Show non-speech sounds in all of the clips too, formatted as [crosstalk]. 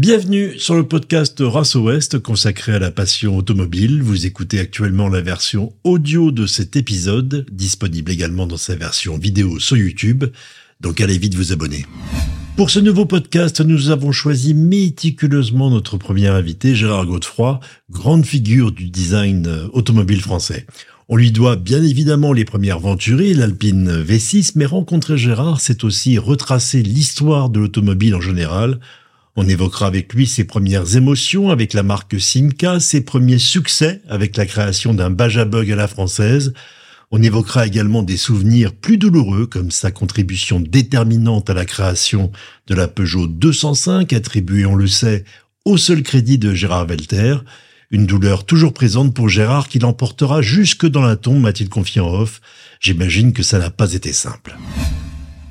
Bienvenue sur le podcast Race Ouest consacré à la passion automobile. Vous écoutez actuellement la version audio de cet épisode, disponible également dans sa version vidéo sur YouTube, donc allez vite vous abonner. Pour ce nouveau podcast, nous avons choisi méticuleusement notre premier invité, Gérard Godefroy, grande figure du design automobile français. On lui doit bien évidemment les premières Venturi, l'Alpine V6, mais rencontrer Gérard, c'est aussi retracer l'histoire de l'automobile en général, on évoquera avec lui ses premières émotions avec la marque Simca, ses premiers succès avec la création d'un Bajabug à la française. On évoquera également des souvenirs plus douloureux comme sa contribution déterminante à la création de la Peugeot 205 attribuée, on le sait, au seul crédit de Gérard Velter. Une douleur toujours présente pour Gérard qui l'emportera jusque dans la tombe, m'a-t-il confié en off. J'imagine que ça n'a pas été simple.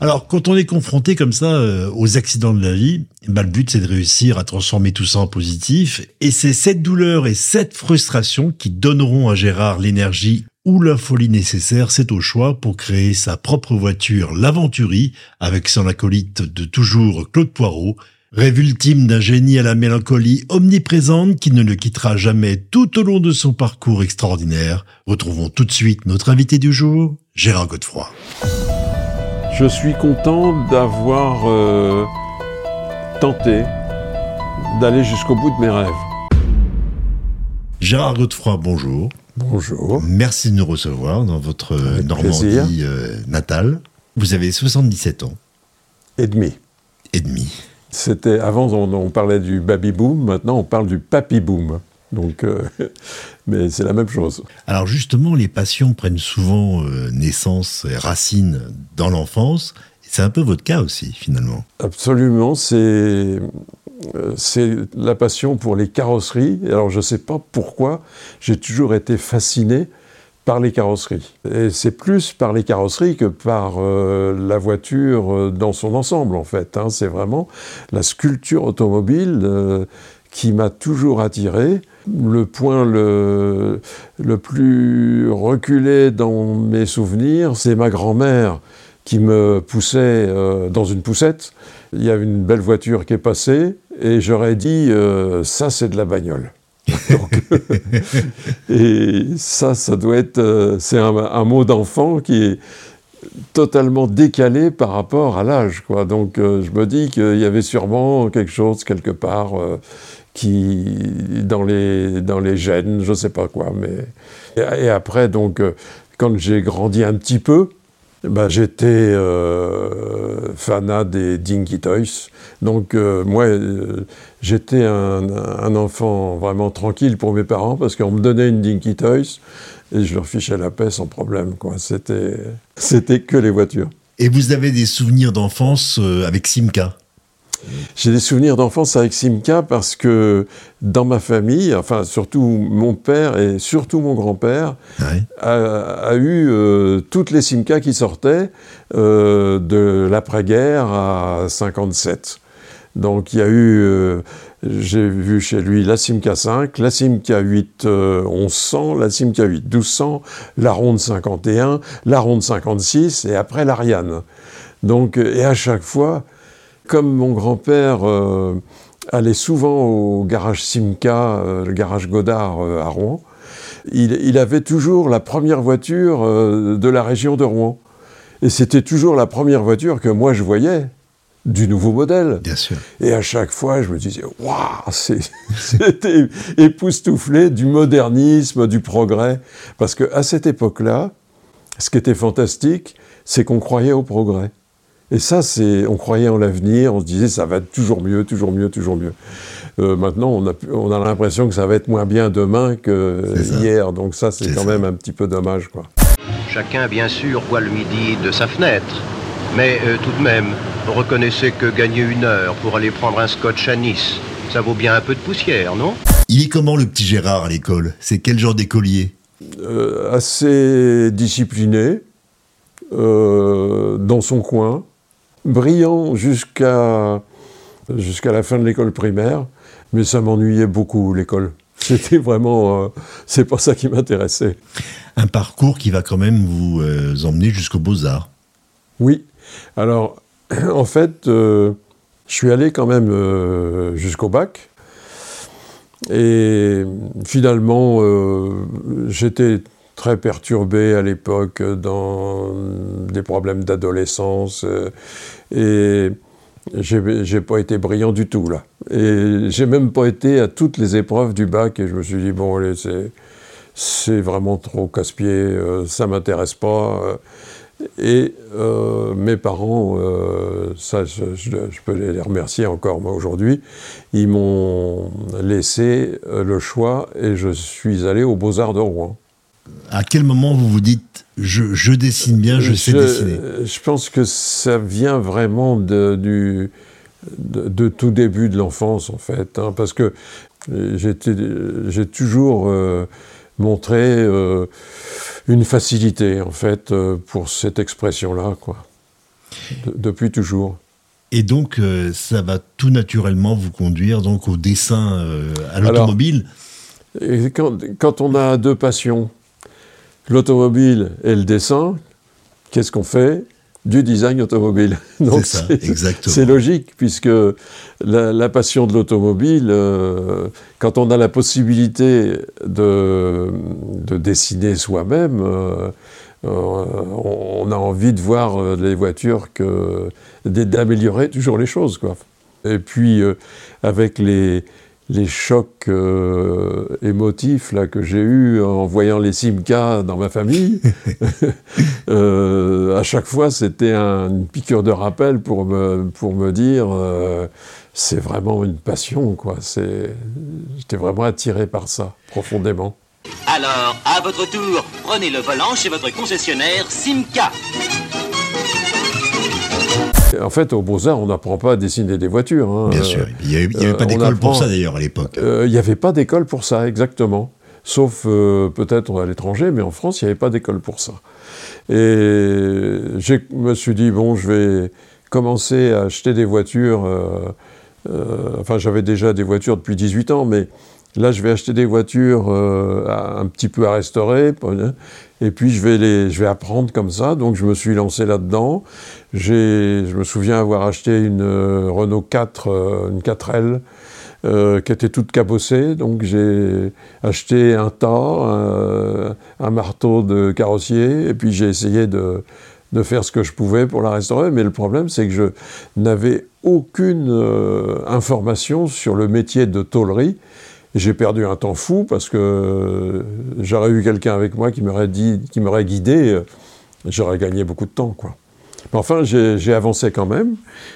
Alors, quand on est confronté comme ça euh, aux accidents de la vie, bah, le but c'est de réussir à transformer tout ça en positif. Et c'est cette douleur et cette frustration qui donneront à Gérard l'énergie ou la folie nécessaire, c'est au choix pour créer sa propre voiture, l'Aventurie, avec son acolyte de toujours Claude Poirot, rêve ultime d'un génie à la mélancolie omniprésente qui ne le quittera jamais tout au long de son parcours extraordinaire. Retrouvons tout de suite notre invité du jour, Gérard Godefroy. Je suis content d'avoir euh, tenté d'aller jusqu'au bout de mes rêves. Gérard Godefroy, bonjour. Bonjour. Merci de nous recevoir dans votre Normandie euh, natale. Vous avez 77 ans. Et demi. Et demi. C'était avant on, parlait du baby boom, maintenant on parle du papy boom. Donc, euh, [laughs] mais c'est la même chose. Alors justement, les passions prennent souvent euh, naissance et racines dans l'enfance. C'est un peu votre cas aussi, finalement. Absolument, c'est euh, c'est la passion pour les carrosseries. Alors je ne sais pas pourquoi, j'ai toujours été fasciné par les carrosseries. Et c'est plus par les carrosseries que par la voiture dans son ensemble, en fait. Hein. C'est vraiment la sculpture automobile qui m'a toujours attiré. Le point le, plus reculé dans mes souvenirs, c'est ma grand-mère qui me poussait euh, dans une poussette. Il y a une belle voiture qui est passée et j'aurais dit euh, ça c'est de la bagnole. [laughs] et ça, ça doit être, euh, c'est un, mot d'enfant qui est totalement décalé par rapport à l'âge. Donc, je me dis qu'il y avait sûrement quelque chose quelque part qui dans les dans les gènes, je sais pas quoi. Mais et, après donc euh, quand j'ai grandi un petit peu, bah, j'étais euh, fanat des Dinky Toys. Donc euh, moi, j'étais un, un, enfant vraiment tranquille pour mes parents parce qu'on me donnait une Dinky Toys et je leur fichais la paix sans problème. C'était que les voitures. Et vous avez des souvenirs d'enfance avec Simca j'ai des souvenirs d'enfance avec Simca parce que dans ma famille, enfin surtout mon père et surtout mon grand-père, a, eu euh, toutes les Simca qui sortaient euh, de l'après-guerre à 57. Donc il y a eu, euh, j'ai vu chez lui la Simca 5, la Simca 8 1100, la Simca 8 1200, la Ronde 51, la Ronde 56 et après l'Ariane. Donc, et à chaque fois, comme mon grand-père euh, allait souvent au garage Simca, euh, le garage Godard euh, à Rouen, il, avait toujours la première voiture de la région de Rouen. Et c'était toujours la première voiture que moi je voyais du nouveau modèle. Bien sûr. Et à chaque fois, je me disais, waouh, [laughs] c'était époustouflé du modernisme, du progrès. Parce qu'à cette époque-là, ce qui était fantastique, c'est qu'on croyait au progrès. Et ça, c'est, on croyait en l'avenir, on se disait ça va être toujours mieux, toujours mieux, toujours mieux. Euh, maintenant, on a, on a l'impression que ça va être moins bien demain que hier, donc ça, c'est quand même un petit peu dommage, quoi. Chacun, bien sûr, voit le midi de sa fenêtre, mais euh, tout de même, reconnaissez que gagner une heure pour aller prendre un scotch à Nice, ça vaut bien un peu de poussière, non? Il est comment le petit Gérard à l'école? C'est quel genre d'écolier? Euh, Assez discipliné, dans son coin brillant jusqu'à jusqu'à la fin de l'école primaire, mais ça m'ennuyait beaucoup l'école. [laughs] C'était vraiment, euh, c'est pas ça qui m'intéressait. Un parcours qui va quand même vous euh, emmener jusqu'aux beaux arts. Oui. Alors, [clears throat] en fait, euh, Je suis allé quand même jusqu'au bac. Et finalement, j'étais très perturbé à l'époque dans des problèmes d'adolescence. et j'ai pas été brillant du tout là. Et j'ai même pas été à toutes les épreuves du bac et je me suis dit bon allez c'est vraiment trop casse-pied, euh, ça m'intéresse pas. Euh. et euh, mes parents, ça je, peux les remercier encore moi aujourd'hui, ils m'ont laissé le choix et je suis allé aux Beaux-Arts de Rouen. À quel moment vous vous dites je, dessine bien, je sais dessiner Je pense que ça vient vraiment de, du, de, tout début de l'enfance, en fait. Hein, parce que j'ai toujours euh, montré euh, une facilité, en fait, euh, pour cette expression-là, quoi. depuis toujours. Et donc, ça va tout naturellement vous conduire donc au dessin à l'automobile? Quand, quand on a deux passions, l'automobile et le dessin, qu'est-ce qu'on fait du design automobile? C'est ça, exactement. C'est logique, puisque la, passion de l'automobile, euh, quand on a la possibilité de, de dessiner soi-même, euh, euh, on, a envie de voir les voitures, que, d'améliorer toujours les choses. Quoi. Et puis, avec les, les chocs euh, émotifs là, que j'ai eus en voyant les Simca dans ma famille, [laughs] [laughs] euh, à chaque fois c'était une piqûre de rappel pour me, pour me dire euh, c'est vraiment une passion. quoi. J'étais vraiment attiré par ça, profondément. Alors, à votre tour, prenez le volant chez votre concessionnaire Simca. En fait, aux Beaux-Arts, on n'apprend pas à dessiner des voitures. Hein. Bien sûr. Il n'y avait, pas euh, d'école pour ça d'ailleurs à l'époque. Euh, il n'y avait pas d'école pour ça, exactement. Sauf euh, peut-être à l'étranger, mais en France, il n'y avait pas d'école pour ça. Et je me suis dit, bon, je vais commencer à acheter des voitures. enfin, j'avais déjà des voitures depuis 18 ans, mais Là, je vais acheter des voitures un petit peu à restaurer, et puis je vais, les, je vais apprendre comme ça. Donc je me suis lancé là-dedans. Je me souviens avoir acheté une euh, Renault 4, euh, une 4L, euh, qui était toute cabossée. Donc j'ai acheté un tas, un, marteau de carrossier, et puis j'ai essayé de, de, faire ce que je pouvais pour la restaurer. Mais le problème, c'est que je n'avais aucune information sur le métier de tôlerie. J'ai perdu un temps fou parce que j'aurais eu quelqu'un avec moi qui m'aurait dit, qui m'aurait guidé, j'aurais gagné beaucoup de temps, quoi. Mais enfin, j'ai avancé quand même,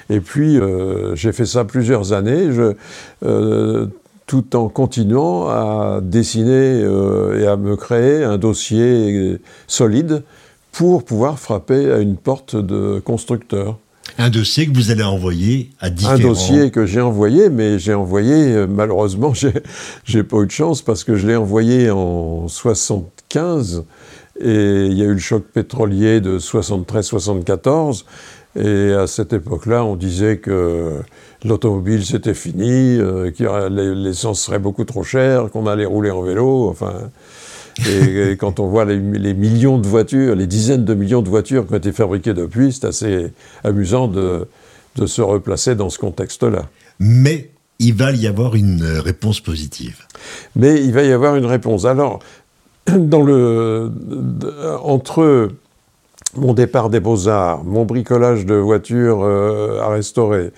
et puis euh, j'ai fait ça plusieurs années, euh, tout en continuant à dessiner euh, et à me créer un dossier solide pour pouvoir frapper à une porte de constructeur. Un dossier que vous allez envoyer à différents... Un dossier que j'ai envoyé, mais j'ai envoyé, euh, malheureusement, [laughs] j'ai pas eu de chance parce que je l'ai envoyé en 75 et il y a eu le choc pétrolier de 73-74 et à cette époque-là, on disait que l'automobile c'était fini, euh, que l'essence serait beaucoup trop chère, qu'on allait rouler en vélo, enfin... Et, quand on voit les, millions de voitures, les dizaines de millions de voitures qui ont été fabriquées depuis, c'est assez amusant de, de se replacer dans ce contexte-là. Mais il va y avoir une réponse positive. Mais il va y avoir une réponse. Alors, dans le, entre mon départ des beaux-arts, mon bricolage de voitures euh, à restaurer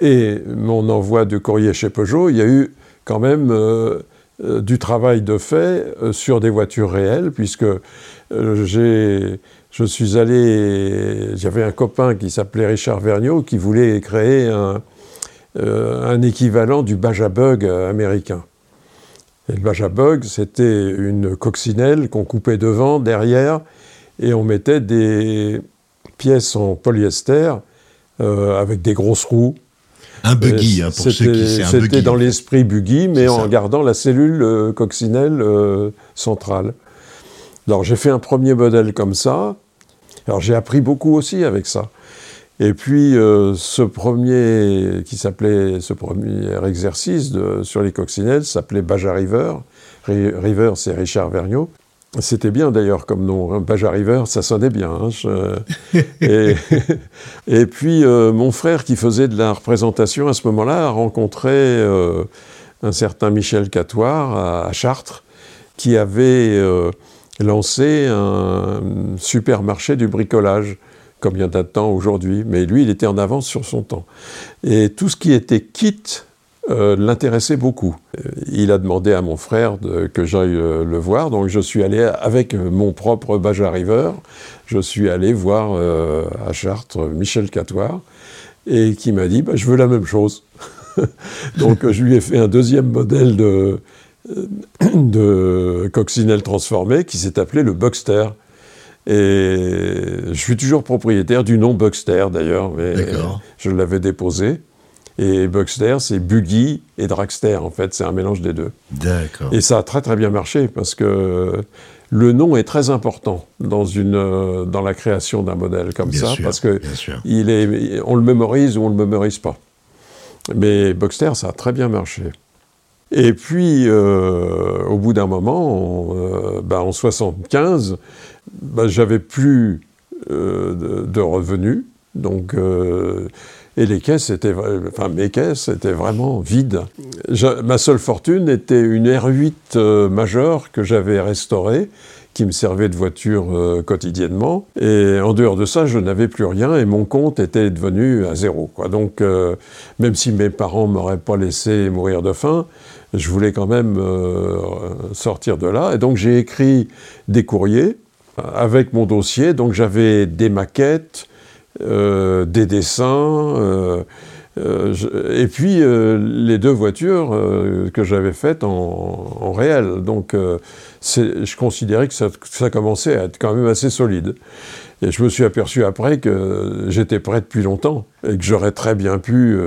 et mon envoi de courrier chez Peugeot, il y a eu quand même euh, du travail de fait euh, sur des voitures réelles, puisque euh, je suis allé, j'avais un copain qui s'appelait Richard Vergniaud qui voulait créer un, un équivalent du Bajabug américain. Et le Bajabug, c'était une coccinelle qu'on coupait devant, derrière, et on mettait des pièces en polyester avec des grosses roues un buggy, hein, pour ceux qui c'est C'était dans l'esprit buggy, mais en gardant la cellule euh, coccinelle euh, centrale. Alors j'ai fait un premier modèle comme ça. Alors j'ai appris beaucoup aussi avec ça. Et puis euh, ce premier qui s'appelait ce premier exercice de, sur les coccinelles s'appelait Baja River. River c'est Richard Vergniaud. C'était bien d'ailleurs comme nom, hein. Baja River, ça sonnait bien. Hein, [laughs] et, puis euh, mon frère qui faisait de la représentation à ce moment-là a rencontré euh, un certain Michel Catoire à, Chartres qui avait euh, lancé un supermarché du bricolage comme il y a de temps aujourd'hui, mais lui il était en avance sur son temps. Et tout ce qui était kit euh, l'intéressait beaucoup. Il a demandé à mon frère que j'aille euh, le voir, donc je suis allé avec mon propre Baja River, je suis allé voir euh, à Chartres Michel Catoire, et qui m'a dit bah, Je veux la même chose. [laughs] donc je lui ai fait un deuxième modèle de, de coccinelle transformé qui s'est appelé le Buckster. Et je suis toujours propriétaire du nom Buckster d'ailleurs, mais je l'avais déposé. Et Buckster, c'est Buggy et Dragster, en fait, c'est un mélange des deux. D'accord. Et ça a très très bien marché parce que le nom est très important dans, une, euh, dans la création d'un modèle comme ça, parce que il est, on le mémorise ou on ne le mémorise pas. Mais Buckster, ça a très bien marché. Et puis, euh, au bout d'un moment, euh, bah, en 75, bah, j'avais plus de, de, revenus, donc et les caisses étaient, enfin mes caisses étaient vraiment vides. ma seule fortune était une R8 euh, majeure que j'avais restaurée, qui me servait de voiture euh, quotidiennement. Et en dehors de ça, je n'avais plus rien et mon compte était devenu à zéro. Donc, euh, même si mes parents m'auraient pas laissé mourir de faim, je voulais quand même sortir de là. Et donc, j'ai écrit des courriers avec mon dossier. Donc, j'avais des maquettes, euh, des dessins, euh, euh, et puis les deux voitures que j'avais faites en, réel. Donc je considérais que ça, ça, commençait à être quand même assez solide. Et je me suis aperçu après que j'étais prêt depuis longtemps et que j'aurais très bien pu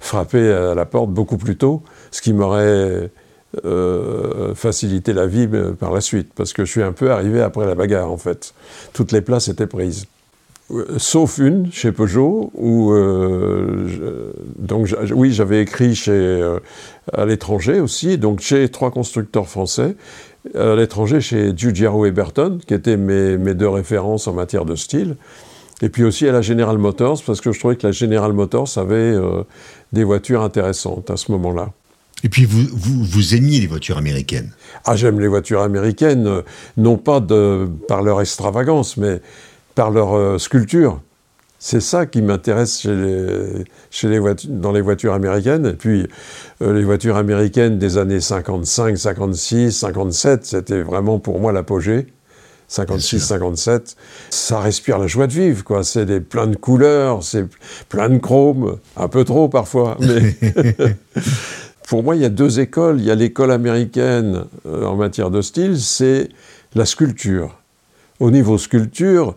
frapper à la porte beaucoup plus tôt, ce qui m'aurait facilité la vie par la suite, parce que je suis un peu arrivé après la bagarre en fait. Toutes les places étaient prises. Euh, sauf une chez Peugeot où euh, donc oui j'avais écrit chez euh, à l'étranger aussi donc chez trois constructeurs français à l'étranger chez Giugiaro et Burton qui étaient mes, mes, deux références en matière de style et puis aussi à la General Motors parce que je trouvais que la General Motors avait des voitures intéressantes à ce moment-là. Et puis vous, vous, vous aimiez les voitures américaines? Ah j'aime les voitures américaines non pas de, par leur extravagance mais par leur euh, sculpture. C'est ça qui m'intéresse chez les, chez les dans les voitures américaines. Et puis, euh, les voitures américaines des années 55, 56, 57, c'était vraiment pour moi l'apogée. 56, 57, ça respire la joie de vivre, quoi. C'est des plein de couleurs, c'est plein de chrome, un peu trop parfois. Mais [laughs] [laughs] pour moi, il y a deux écoles. Il y a l'école américaine euh, en matière de style, c'est la sculpture. Au niveau sculpture,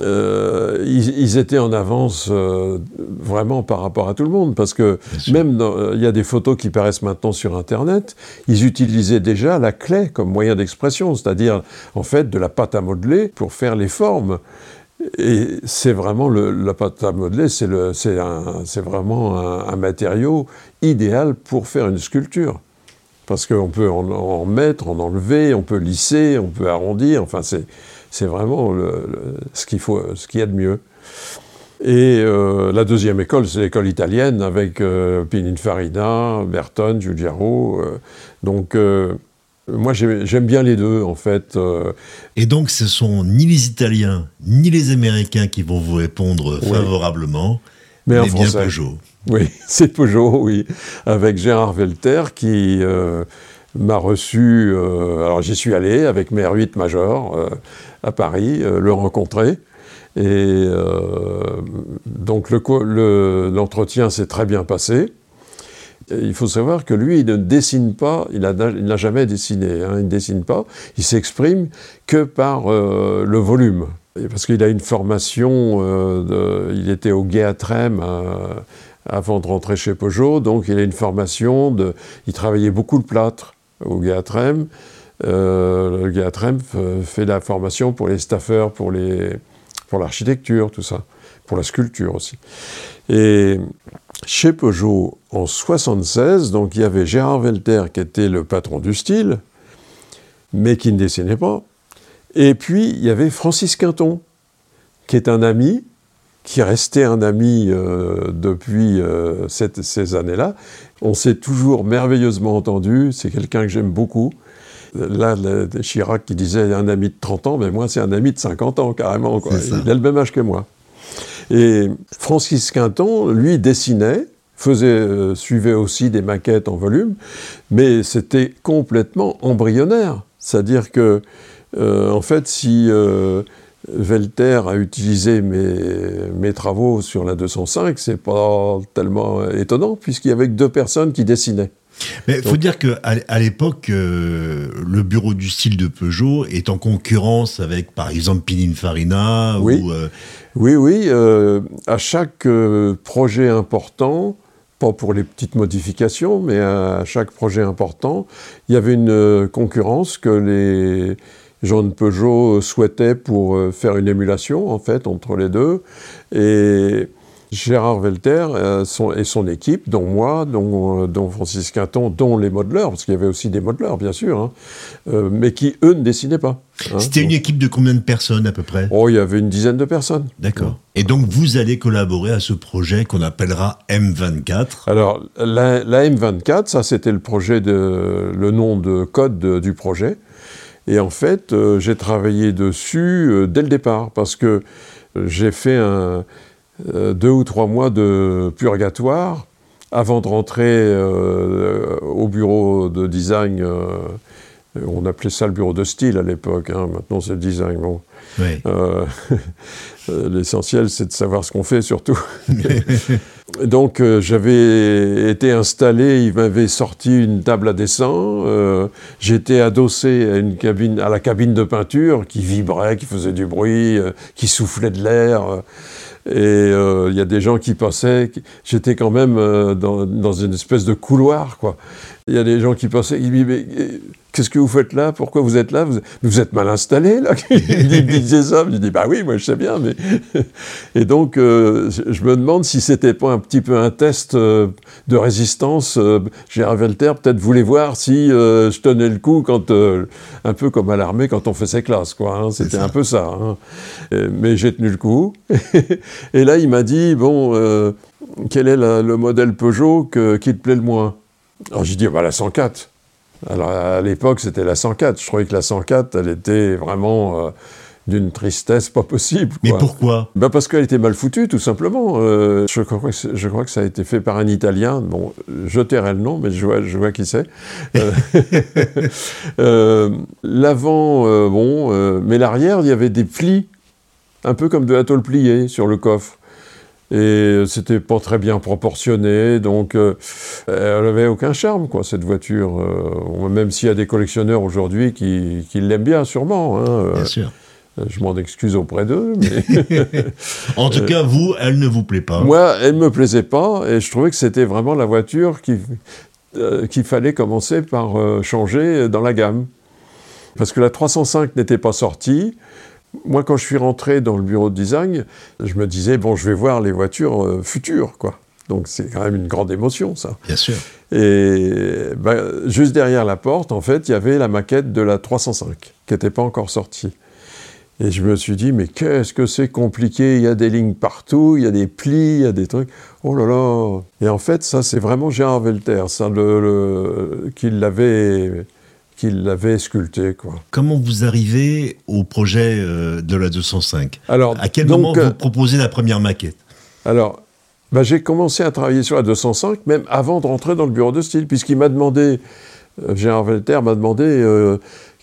euh, ils, étaient en avance euh, vraiment par rapport à tout le monde, parce que même euh, il y a des photos qui paraissent maintenant sur Internet, ils utilisaient déjà la clé comme moyen d'expression, c'est-à-dire en fait de la pâte à modeler pour faire les formes. Et c'est vraiment le, la pâte à modeler, c'est vraiment un, matériau idéal pour faire une sculpture. Parce qu'on peut en, en, mettre, en enlever, on peut lisser, on peut arrondir, enfin c'est c'est vraiment ce qu'il faut, ce qu'il y a de mieux. Et euh, la deuxième école, c'est l'école italienne avec euh, Pininfarina, Berton, Giugiaro. Euh, donc, moi, j'aime bien les deux, en fait. Et donc, ce sont ni les Italiens, ni les Américains qui vont vous répondre favorablement, mais, mais bien Peugeot. Oui, [laughs] c'est Peugeot, oui, avec Gérard Velter qui m'a reçu. alors, j'y suis allé avec mes R8 Major à Paris, euh, le rencontrer. Et euh, donc l'entretien s'est très bien passé. il faut savoir que lui, il ne dessine pas, il n'a jamais dessiné, hein, il ne dessine pas, il s'exprime que par euh, le volume. Parce qu'il a une formation, il était au Gué avant de rentrer chez Peugeot, donc il a une formation, il travaillait beaucoup le plâtre au Gué euh, le gars Tremp fait la formation pour les staffeurs, pour l'architecture, tout ça, pour la sculpture aussi. Et chez Peugeot, en 76, donc il y avait Gérard Velter qui était le patron du style, mais qui ne dessinait pas. Et puis, il y avait Francis Quinton, qui est un ami, qui est resté un ami euh, depuis euh, ces années-là. On s'est toujours merveilleusement entendu, c'est quelqu'un que j'aime beaucoup. Là, Chirac qui disait un ami de 30 ans, mais moi c'est un ami de 50 ans carrément. Il a le même âge que moi. Et Francis Quinton, lui, dessinait, faisait, euh, suivait aussi des maquettes en volume, mais c'était complètement embryonnaire. C'est-à-dire que, en fait, si Velter a utilisé mes, travaux sur la 205, c'est pas tellement étonnant, puisqu'il y avait que deux personnes qui dessinaient. Mais il faut dire qu'à l'époque, euh, le bureau du style de Peugeot est en concurrence avec, par exemple, Pininfarina oui. ou... Euh, oui, oui. Euh, à chaque projet important, pas pour les petites modifications, mais à chaque projet important, il y avait une concurrence que les Jean Peugeot souhaitait pour faire une émulation, en fait, entre les deux. Et Gérard Velter euh, et son équipe, dont moi, dont, euh, dont, Francis Quinton, dont les modeleurs, parce qu'il y avait aussi des modeleurs, bien sûr, hein, mais qui, eux, ne dessinaient pas. Hein. C'était une équipe de combien de personnes, à peu près? Oh, il y avait une dizaine de personnes. D'accord. Et donc, vous allez collaborer à ce projet qu'on appellera M24 Alors, la, la M24, ça, c'était le projet de, le nom de code du projet. Et en fait, euh, j'ai travaillé dessus euh, dès le départ, parce que euh, j'ai fait un, deux ou trois mois de purgatoire avant de rentrer au bureau de design. on appelait ça le bureau de style à l'époque, hein, maintenant c'est le design. Bon. [laughs] L'essentiel, c'est de savoir ce qu'on fait surtout. [laughs] Donc euh, j'avais été installé, il m'avait sorti une table à dessin, euh, j'étais adossé à, une cabine, à la cabine de peinture qui vibrait, qui faisait du bruit, euh, qui soufflait de l'air. Et il y a des gens qui passaient, j'étais quand même dans, dans, une espèce de couloir, quoi. Il y a des gens qui passaient, Qu'est-ce que vous faites là? Pourquoi vous êtes là? Vous, êtes mal installé là [laughs] Il disait ça. Je dis bah oui, moi je sais bien. Mais [laughs] et donc euh, je me demande si c'était pas un petit peu un test euh, de résistance. Euh, Gérard Velter peut-être voulait voir si je tenais le coup quand un peu comme à l'armée quand on fait ses classes quoi. Hein. c'était un peu ça. Hein. mais j'ai tenu le coup. [laughs] et là il m'a dit bon quel est le modèle Peugeot qui te plaît le moins? Alors j'ai dit bah la 104. Alors à l'époque, c'était la 104. Je trouvais que la 104, elle était vraiment euh, d'une tristesse pas possible. Mais pourquoi? Ben Parce qu'elle était mal foutue, tout simplement. Euh, je, crois que je crois que ça a été fait par un Italien. Bon, je tairai le nom, mais je vois, je vois qui c'est. Euh, [laughs] l'avant, bon, mais l'arrière, il y avait des plis, un peu comme de la tôle pliée sur le coffre et c'était pas très bien proportionné, donc euh, elle avait aucun charme, quoi, cette voiture. Euh, même s'il y a des collectionneurs aujourd'hui qui, qui l'aiment bien, sûrement. Hein, euh, bien sûr. Je m'en excuse auprès d'eux. [laughs] en tout cas, vous, elle ne vous plaît pas. Moi, elle ne me plaisait pas, et je trouvais que c'était vraiment la voiture qui, qu'il fallait commencer par changer dans la gamme. Parce que la 305 n'était pas sortie, moi, quand je suis rentré dans le bureau de design, je me disais, bon, je vais voir les voitures euh, futures, quoi. Donc c'est quand même une grande émotion, ça. Bien sûr. Et ben, juste derrière la porte, en fait, il y avait la maquette de la 305, qui n'était pas encore sortie. Et je me suis dit, mais qu'est-ce que c'est compliqué, il y a des lignes partout, il y a des plis, il y a des trucs. Oh là là Et en fait, ça, c'est vraiment Gérard Velter, ça, le, qui l'avait qu'il l'avait sculpté. Quoi. Comment vous arrivez au projet euh, de la 205 Alors, À quel moment vous euh, proposez la première maquette? Alors, bah, j'ai commencé à travailler sur la 205 même avant de rentrer dans le bureau de style, puisqu'il m'a demandé, euh, Gérard Velter m'a demandé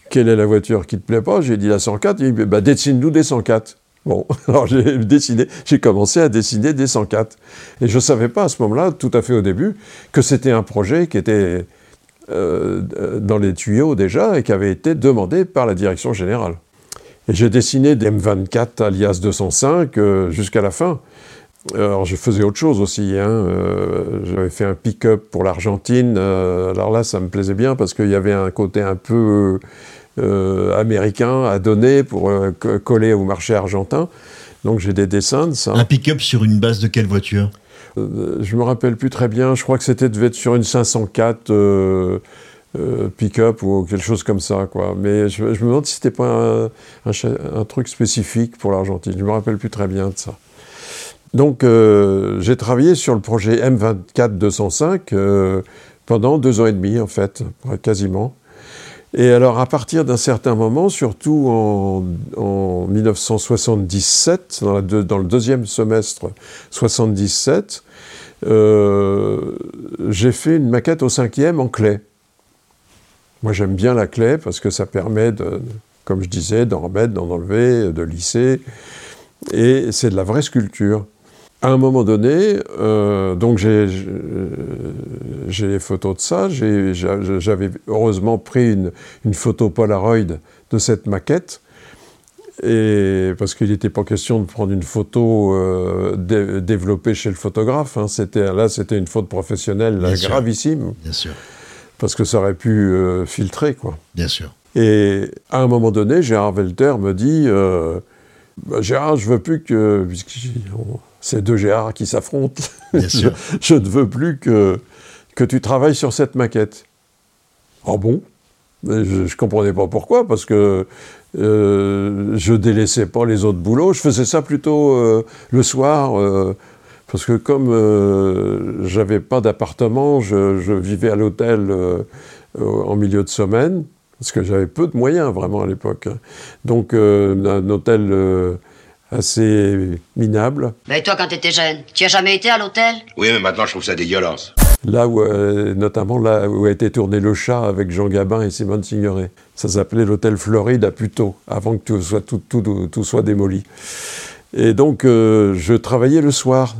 quelle est la voiture qui te plaît pas. J'ai dit la 104. Il m'a dit bah, dessine-nous des 104. Bon, [laughs] alors j'ai dessiné, j'ai commencé à dessiner des 104. Et je ne savais pas à ce moment-là, tout à fait au début, que c'était un projet qui était euh, dans les tuyaux déjà et qui avait été demandé par la direction générale. J'ai dessiné des M24 alias 205 euh, jusqu'à la fin. Alors je faisais autre chose aussi. Hein. Euh, j'avais fait un pick-up pour l'Argentine. alors là, ça me plaisait bien parce qu'il y avait un côté un peu américain à donner pour coller au marché argentin. Donc j'ai des dessins de ça. Un pick-up sur une base de quelle voiture? Euh, je me rappelle plus très bien, je crois que c'était devait être sur une 504 euh, pick-up ou quelque chose comme ça. Mais je, me demande si c'était pas un, truc spécifique pour l'Argentine. Je me rappelle plus très bien de ça. Donc, j'ai travaillé sur le projet M24-205 pendant deux ans et demi, en fait, quasiment. Et alors, à partir d'un certain moment, surtout en, 1977, dans, le deuxième semestre 77, euh, j'ai fait une maquette au cinquième en clé. Moi, j'aime bien la clé parce que ça permet, de, comme je disais, d'en remettre, d'en enlever, de lisser. Et c'est de la vraie sculpture à un moment donné, euh, donc j'ai les photos de ça. J'avais heureusement pris une, photo Polaroid de cette maquette. Et parce qu'il n'était pas question de prendre une photo euh, développée chez le photographe. Hein. Là, c'était une faute professionnelle gravissime. Bien sûr. Parce que ça aurait pu euh, filtrer, quoi. Bien sûr. Et à un moment donné, Gérard Welter me dit bah, Gérard, je veux plus que c'est deux Gérard qui s'affrontent. [laughs] je, ne veux plus que, que tu travailles sur cette maquette. Ah bon? Je ne comprenais pas pourquoi, parce que euh, je délaissais pas les autres boulots. Je faisais ça plutôt euh, le soir, euh, parce que comme euh, j'avais pas d'appartement, je, je, vivais à l'hôtel en milieu de semaine, parce que j'avais peu de moyens vraiment à l'époque. Donc un hôtel assez minable. Mais toi, quand t'étais jeune, tu as jamais été à l'hôtel? Oui, mais maintenant je trouve ça dégueulasse. Là où, euh, notamment là où a été tourné Le Chat avec Jean Gabin et Simone Signoret. Ça s'appelait l'hôtel Floride à Puteaux, avant que tout soit, tout, tout, soit démoli. Et donc, euh, je travaillais le soir,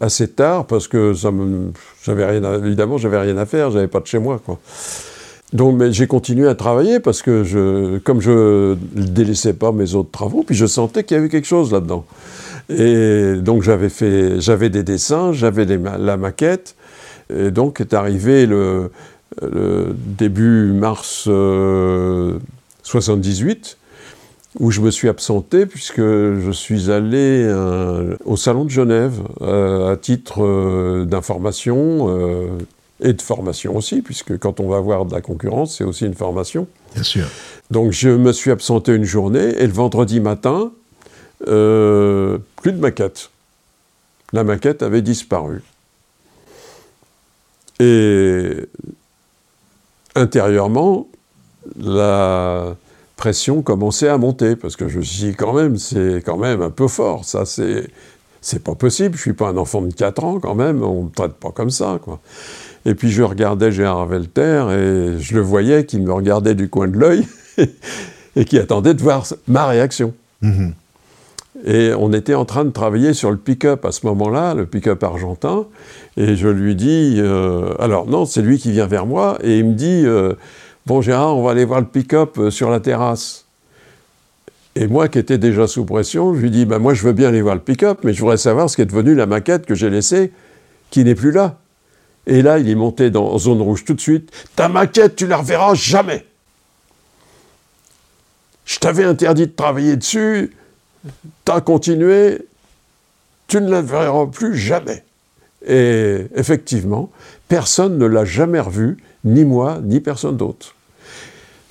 assez tard, parce que ça me, j'avais rien, évidemment, j'avais rien à faire, j'avais pas de chez moi, quoi. Donc, mais j'ai continué à travailler parce que comme je ne délaissais pas mes autres travaux, puis je sentais qu'il y avait quelque chose là-dedans. Et donc j'avais fait, j'avais des dessins, j'avais la maquette, et donc est arrivé le, début mars 78 euh, où je me suis absenté puisque je suis allé euh, au salon de Genève euh, à titre d'information et de formation aussi, puisque quand on va avoir de la concurrence, c'est aussi une formation. Bien sûr. Donc je me suis absenté une journée, et le vendredi matin, euh, plus de maquette. La maquette avait disparu. Et intérieurement, la pression commençait à monter, parce que je me suis dit, quand même, c'est quand même un peu fort, ça, c'est... C'est pas possible, je suis pas un enfant de 4 ans quand même, on me traite pas comme ça, quoi. Et puis je regardais Gérard Velter et je le voyais qui me regardait du coin de l'œil [laughs] et qui attendait de voir ma réaction. Mhm. Et on était en train de travailler sur le pick-up à ce moment-là, le pick-up argentin, et je lui dis, euh, alors non, c'est lui qui vient vers moi, et il me dit, euh, bon Gérard, on va aller voir le pick-up euh, sur la terrasse. Et moi, qui étais déjà sous pression, je lui dis, bah, moi je veux bien aller voir le pick-up, mais je voudrais savoir ce qui est devenu la maquette que j'ai laissée, qui n'est plus là. Et là, il est monté dans zone rouge tout de suite. Ta maquette, tu la reverras jamais. Je t'avais interdit de travailler dessus, t'as continué, tu ne la verras plus jamais. Et effectivement, personne ne l'a jamais revue, ni moi, ni personne d'autre.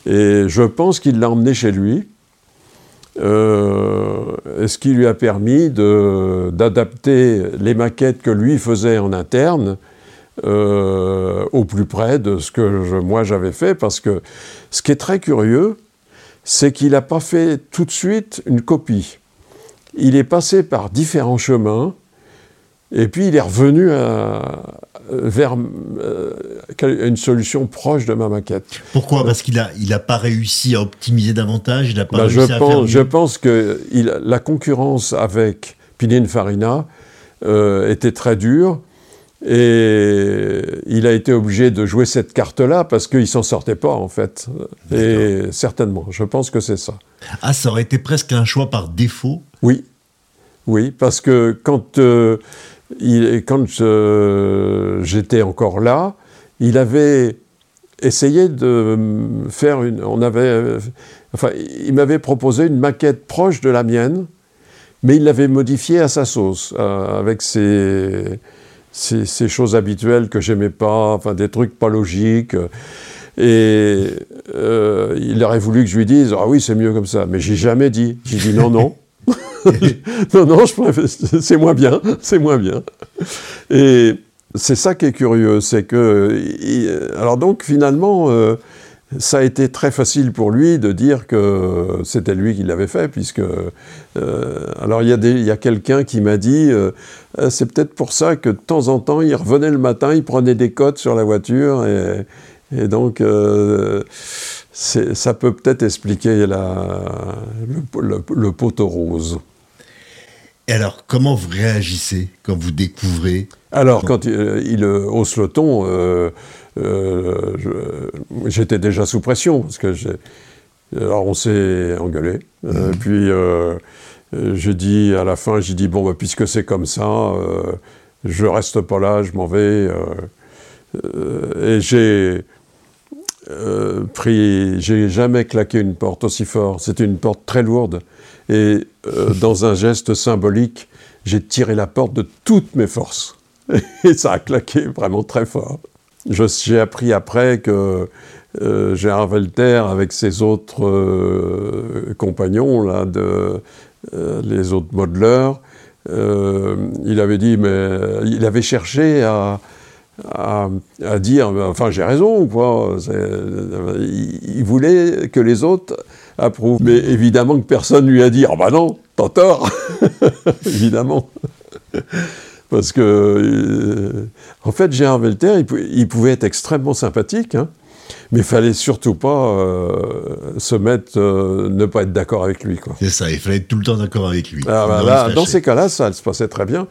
Et je pense qu'il l'a emmené chez lui, euh, ce qui lui a permis d'adapter les maquettes que lui faisait en interne euh, au plus près de ce que moi j'avais fait, parce que ce qui est très curieux, c'est qu'il n'a pas fait tout de suite une copie. Il est passé par différents chemins, et puis il est revenu vers euh, une solution proche de ma maquette. Pourquoi? Parce qu'il n'a il a pas réussi à optimiser davantage, il a pas ben, réussi je à pense, faire Je pense que la concurrence avec Pininfarina euh, était très dure. Et il a été obligé de jouer cette carte-là parce qu'il s'en sortait pas, en fait. Et certainement, je pense que c'est ça. Ah, ça aurait été presque un choix par défaut? Oui. Oui, parce que quand, euh, il, quand euh, j'étais encore là, il avait essayé de faire une. On avait, enfin, il m'avait proposé une maquette proche de la mienne, mais il l'avait modifiée à sa sauce, euh, avec ses ces, choses habituelles que j'aimais pas, enfin des trucs pas logiques. Et il aurait voulu que je lui dise Ah oui, c'est mieux comme ça. Mais j'ai jamais dit. J'ai dit non, non. [laughs] non, non, c'est moins bien, c'est moins bien. Et c'est ça qui est curieux, c'est que. Alors donc, finalement, euh, ça a été très facile pour lui de dire que c'était lui qui l'avait fait, puisque. Euh, alors, il y a, quelqu'un qui m'a dit euh, c'est peut-être pour ça que de temps en temps, il revenait le matin, il prenait des cotes sur la voiture, et, et donc ça peut peut-être expliquer la, le, le, poteau rose. Et alors, comment vous réagissez quand vous découvrez Alors, quand il, hausse le ton, euh, euh, j'étais déjà sous pression, parce que alors on s'est engueulé. Euh, mhm. puis j'ai dit à la fin, j'ai dit bon, bah, puisque c'est comme ça, je reste pas là, je m'en vais. et j'ai euh, pris, j'ai jamais claqué une porte aussi fort. C'était une porte très lourde. Et euh, [laughs] dans un geste symbolique, j'ai tiré la porte de toutes mes forces. [laughs] Et ça a claqué vraiment très fort. J'ai appris après que euh, Gérard Velter, avec ses autres euh, compagnons, là, de, les autres modeleurs, il avait dit, mais il avait cherché à, dire, enfin j'ai raison quoi. Il, voulait que les autres approuvent. Mais évidemment que personne lui a dit, ah bah non, t'as tort, [laughs] évidemment. Parce que, euh, en fait, Gérard Velter, il, pouvait être extrêmement sympathique, hein, mais il fallait surtout pas euh, se mettre, euh, ne pas être d'accord avec lui. C'est ça, il fallait être tout le temps d'accord avec lui. Ah, bah dans ces cas-là, ça se passait très bien.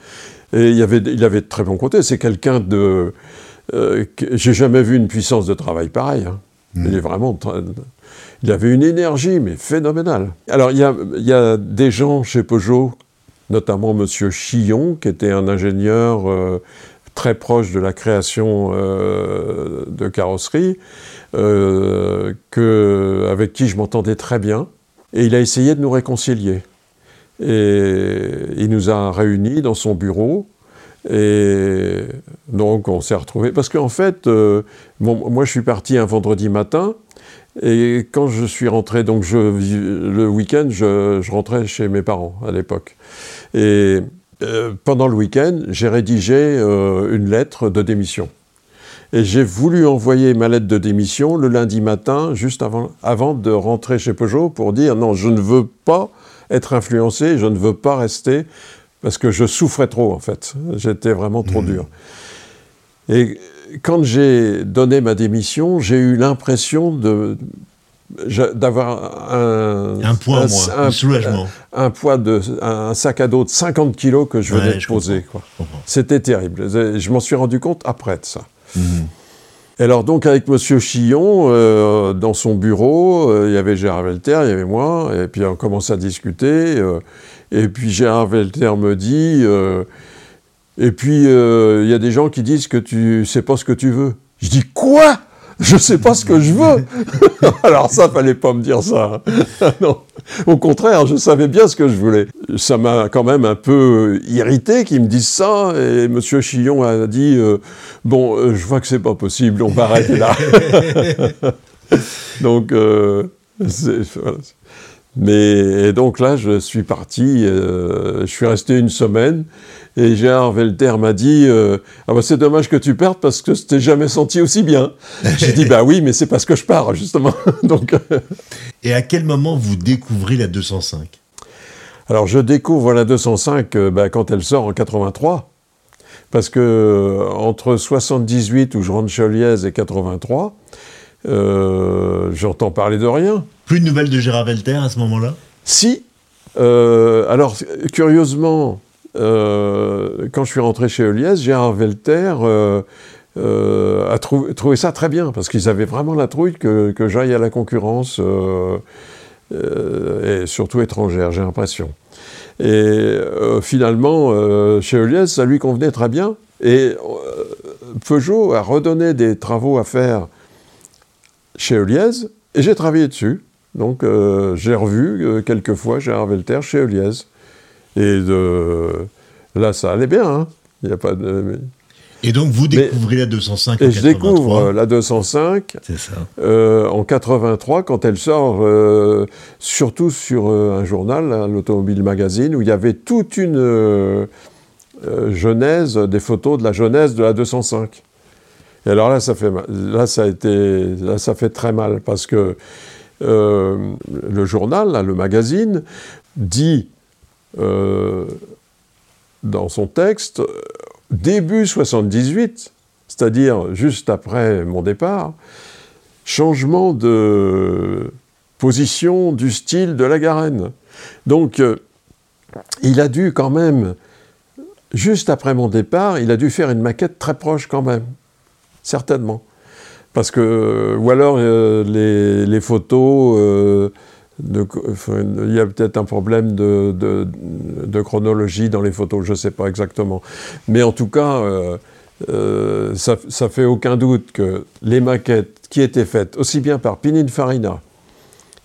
Et il, avait, il avait de très bons côtés. C'est quelqu'un de. Euh, j'ai jamais vu une puissance de travail pareille. Hein. Mm. Il est vraiment. Il avait une énergie, mais phénoménale. Alors, il y a, il y a des gens chez Peugeot, notamment M. Chillon, qui était un ingénieur euh, très proche de la création euh, de carrosserie, que, avec qui je m'entendais très bien. Et il a essayé de nous réconcilier. Et il nous a réunis dans son bureau. Et donc on s'est retrouvés. Parce qu'en fait, euh, moi je suis parti un vendredi matin. Et quand je suis rentré, donc je, le week-end, je, rentrais chez mes parents à l'époque. Et euh, pendant le week-end, j'ai rédigé euh, une lettre de démission. Et j'ai voulu envoyer ma lettre de démission le lundi matin, juste avant, avant de rentrer chez Peugeot, pour dire non, je ne veux pas être influencé, je ne veux pas rester parce que je souffrais trop en fait. J'étais vraiment trop mmh. dur. Et quand j'ai donné ma démission, j'ai eu l'impression de d'avoir un, un poids un, soulagement, un, poids de un sac à dos de 50 kilos que je venais de poser. C'était terrible. Je m'en suis rendu compte après de ça. Mmh alors donc avec Monsieur Chillon, euh, dans son bureau, euh, il y avait Gérard Velter, il y avait moi, et puis on commence à discuter, euh, et puis Gérard Velter me dit, et puis il y a des gens qui disent que tu sais pas ce que tu veux. Je dis quoi? Je sais pas ce que je veux. [laughs] Alors ça, fallait pas me dire ça. [laughs] non. Au contraire, je savais bien ce que je voulais. Ça m'a quand même un peu irrité qu'ils me disent ça. Et M. Chillon a dit euh, Bon, euh, je vois que c'est pas possible, on va arrêter là. [laughs] Donc, euh, mais donc là, je suis parti, je suis resté une semaine. Et Gérard Velter m'a dit euh, ah bah c'est dommage que tu perdes parce que je t'ai jamais senti aussi bien. J'ai dit bah oui, mais c'est parce que je pars justement. [laughs] Donc. Euh. Et à quel moment vous découvrez la 205 Alors je découvre la 205 euh, bah, quand elle sort en 83. Parce que entre 78 où je rentre chez Oliez et 83, j'entends parler de rien. Plus de nouvelles de Gérard Velter à ce moment-là? Si. alors curieusement, euh, quand je suis rentré chez Elias, Gérard Velter euh, euh, a trouvé ça très bien, parce qu'ils avaient vraiment la trouille que, j'aille à la concurrence, et surtout étrangère, j'ai l'impression. Et finalement, chez Elias, ça lui convenait très bien. Et Peugeot a redonné des travaux à faire chez Elias, et j'ai travaillé dessus. Donc j'ai revu quelques fois Gérard Velter chez Elias. Et de... là, ça allait bien. Hein. Il a pas de... Et donc vous découvrez la 205 en Et je découvre la 205 euh, en 83 quand elle sort, euh, surtout sur euh, un journal, hein, l'Automobile Magazine, où il y avait toute une genèse, des photos de la genèse de la 205. Et alors là, ça fait, là, ça a été, là, ça fait très mal parce que le journal, le magazine, dit dans son texte début 78, c'est-à-dire juste après mon départ, changement de position du style de la Garenne. Donc, euh, il a dû quand même, juste après mon départ, il a dû faire une maquette très proche quand même, certainement. Parce que, ou alors euh, les, photos, euh, il y a peut-être un problème de, chronologie dans les photos, je ne sais pas exactement. Mais en tout cas, euh, ça, ça fait aucun doute que les maquettes qui étaient faites aussi bien par Pininfarina,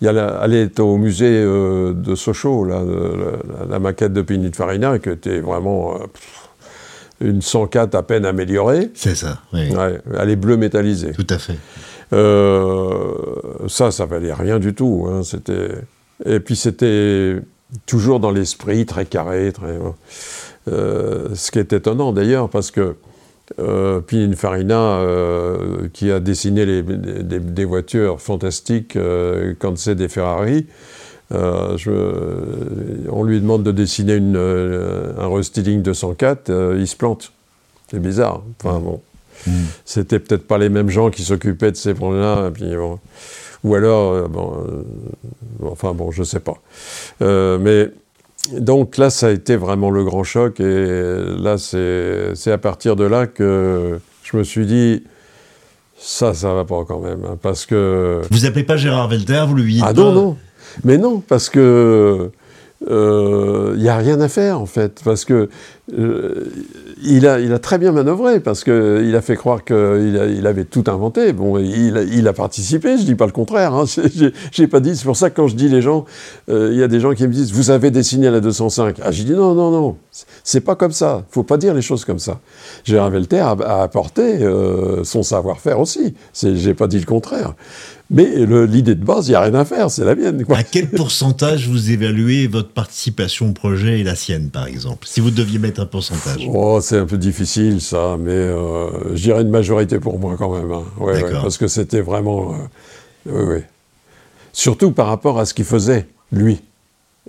il y a elle est au musée de Sochaux, la, maquette de Pininfarina, qui était vraiment une 104 à peine améliorée. C'est ça, oui. elle est bleue métallisée. Tout à fait. Euh, ça, ça valait rien du tout. Hein, c'était... Et puis c'était toujours dans l'esprit, très carré, très... Euh, ce qui est étonnant d'ailleurs, parce que euh, Pininfarina, euh, qui a dessiné les, des voitures fantastiques quand c'est des Ferrari, je, on lui demande de dessiner une, un restyling 204, il se plante. C'est bizarre. Enfin bon. Hmm. C'était peut-être pas les mêmes gens qui s'occupaient de ces problèmes-là. ou alors, euh, bon, euh, enfin bon, je sais pas. Euh, mais donc là, ça a été vraiment le grand choc. Et là, c'est à partir de là que je me suis dit, ça, ça va pas quand même. Hein, parce que. Vous appelez pas Gérard Velter, vous lui dites Ah non, non. Mais non, parce que. Il n'y a rien à faire en fait, parce que il a, il a très bien manœuvré parce qu'il a fait croire qu'il il avait tout inventé. Bon, il, il a participé, je dis pas le contraire. Hein. [laughs] J'ai pas dit. C'est pour ça que quand je dis les gens, euh, il y a des gens qui me disent vous avez dessiné la 205. Ah, j'ai dit non, non, non. C'est pas comme ça. Faut pas dire les choses comme ça. Gérard Velter a, a apporté euh, son savoir-faire aussi. J'ai pas dit le contraire. Mais l'idée de base, il n'y a rien à faire, c'est la mienne. À quel pourcentage vous évaluez votre participation au projet et la sienne, par exemple? Si vous deviez mettre un pourcentage oh, C'est un peu difficile, ça, mais euh, je dirais une majorité pour moi quand même. Hein. parce que c'était vraiment. Euh, oui, Surtout par rapport à ce qu'il faisait, lui,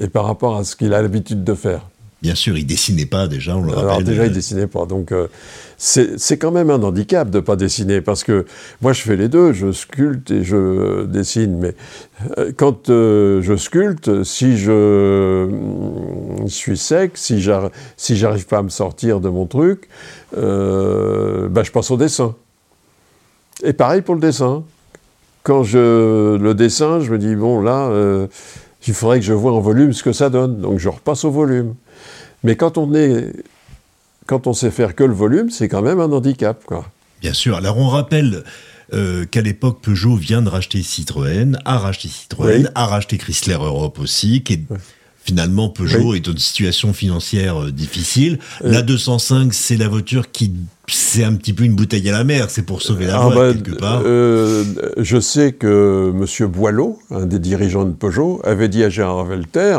et par rapport à ce qu'il a l'habitude de faire. Bien sûr, il dessinait pas déjà, on le rappelle. Alors déjà, il dessinait pas. Donc euh, c'est quand même un handicap de pas dessiner parce que moi, je fais les deux, je sculpte et je dessine. Mais euh, quand euh, je sculpte, si je, suis sec, si j'arrive si pas à me sortir de mon truc, bah, je passe au dessin. Et pareil pour le dessin. Quand je le dessin, je me dis bon là, il faudrait que je vois en volume ce que ça donne. Donc je repasse au volume. Mais quand on est, quand on sait faire que le volume, c'est quand même un handicap, quoi. Bien sûr. Alors on rappelle euh, qu'à l'époque Peugeot vient de racheter Citroën, a racheté Citroën, a racheté Chrysler Europe aussi, qui est finalement Peugeot est dans une situation financière euh, difficile. Euh. La 205, c'est la voiture qui c'est un petit peu une bouteille à la mer, c'est pour sauver la ah bah, quelque part. je sais que M. Boileau, un des dirigeants de Peugeot, avait dit à Gérard Velter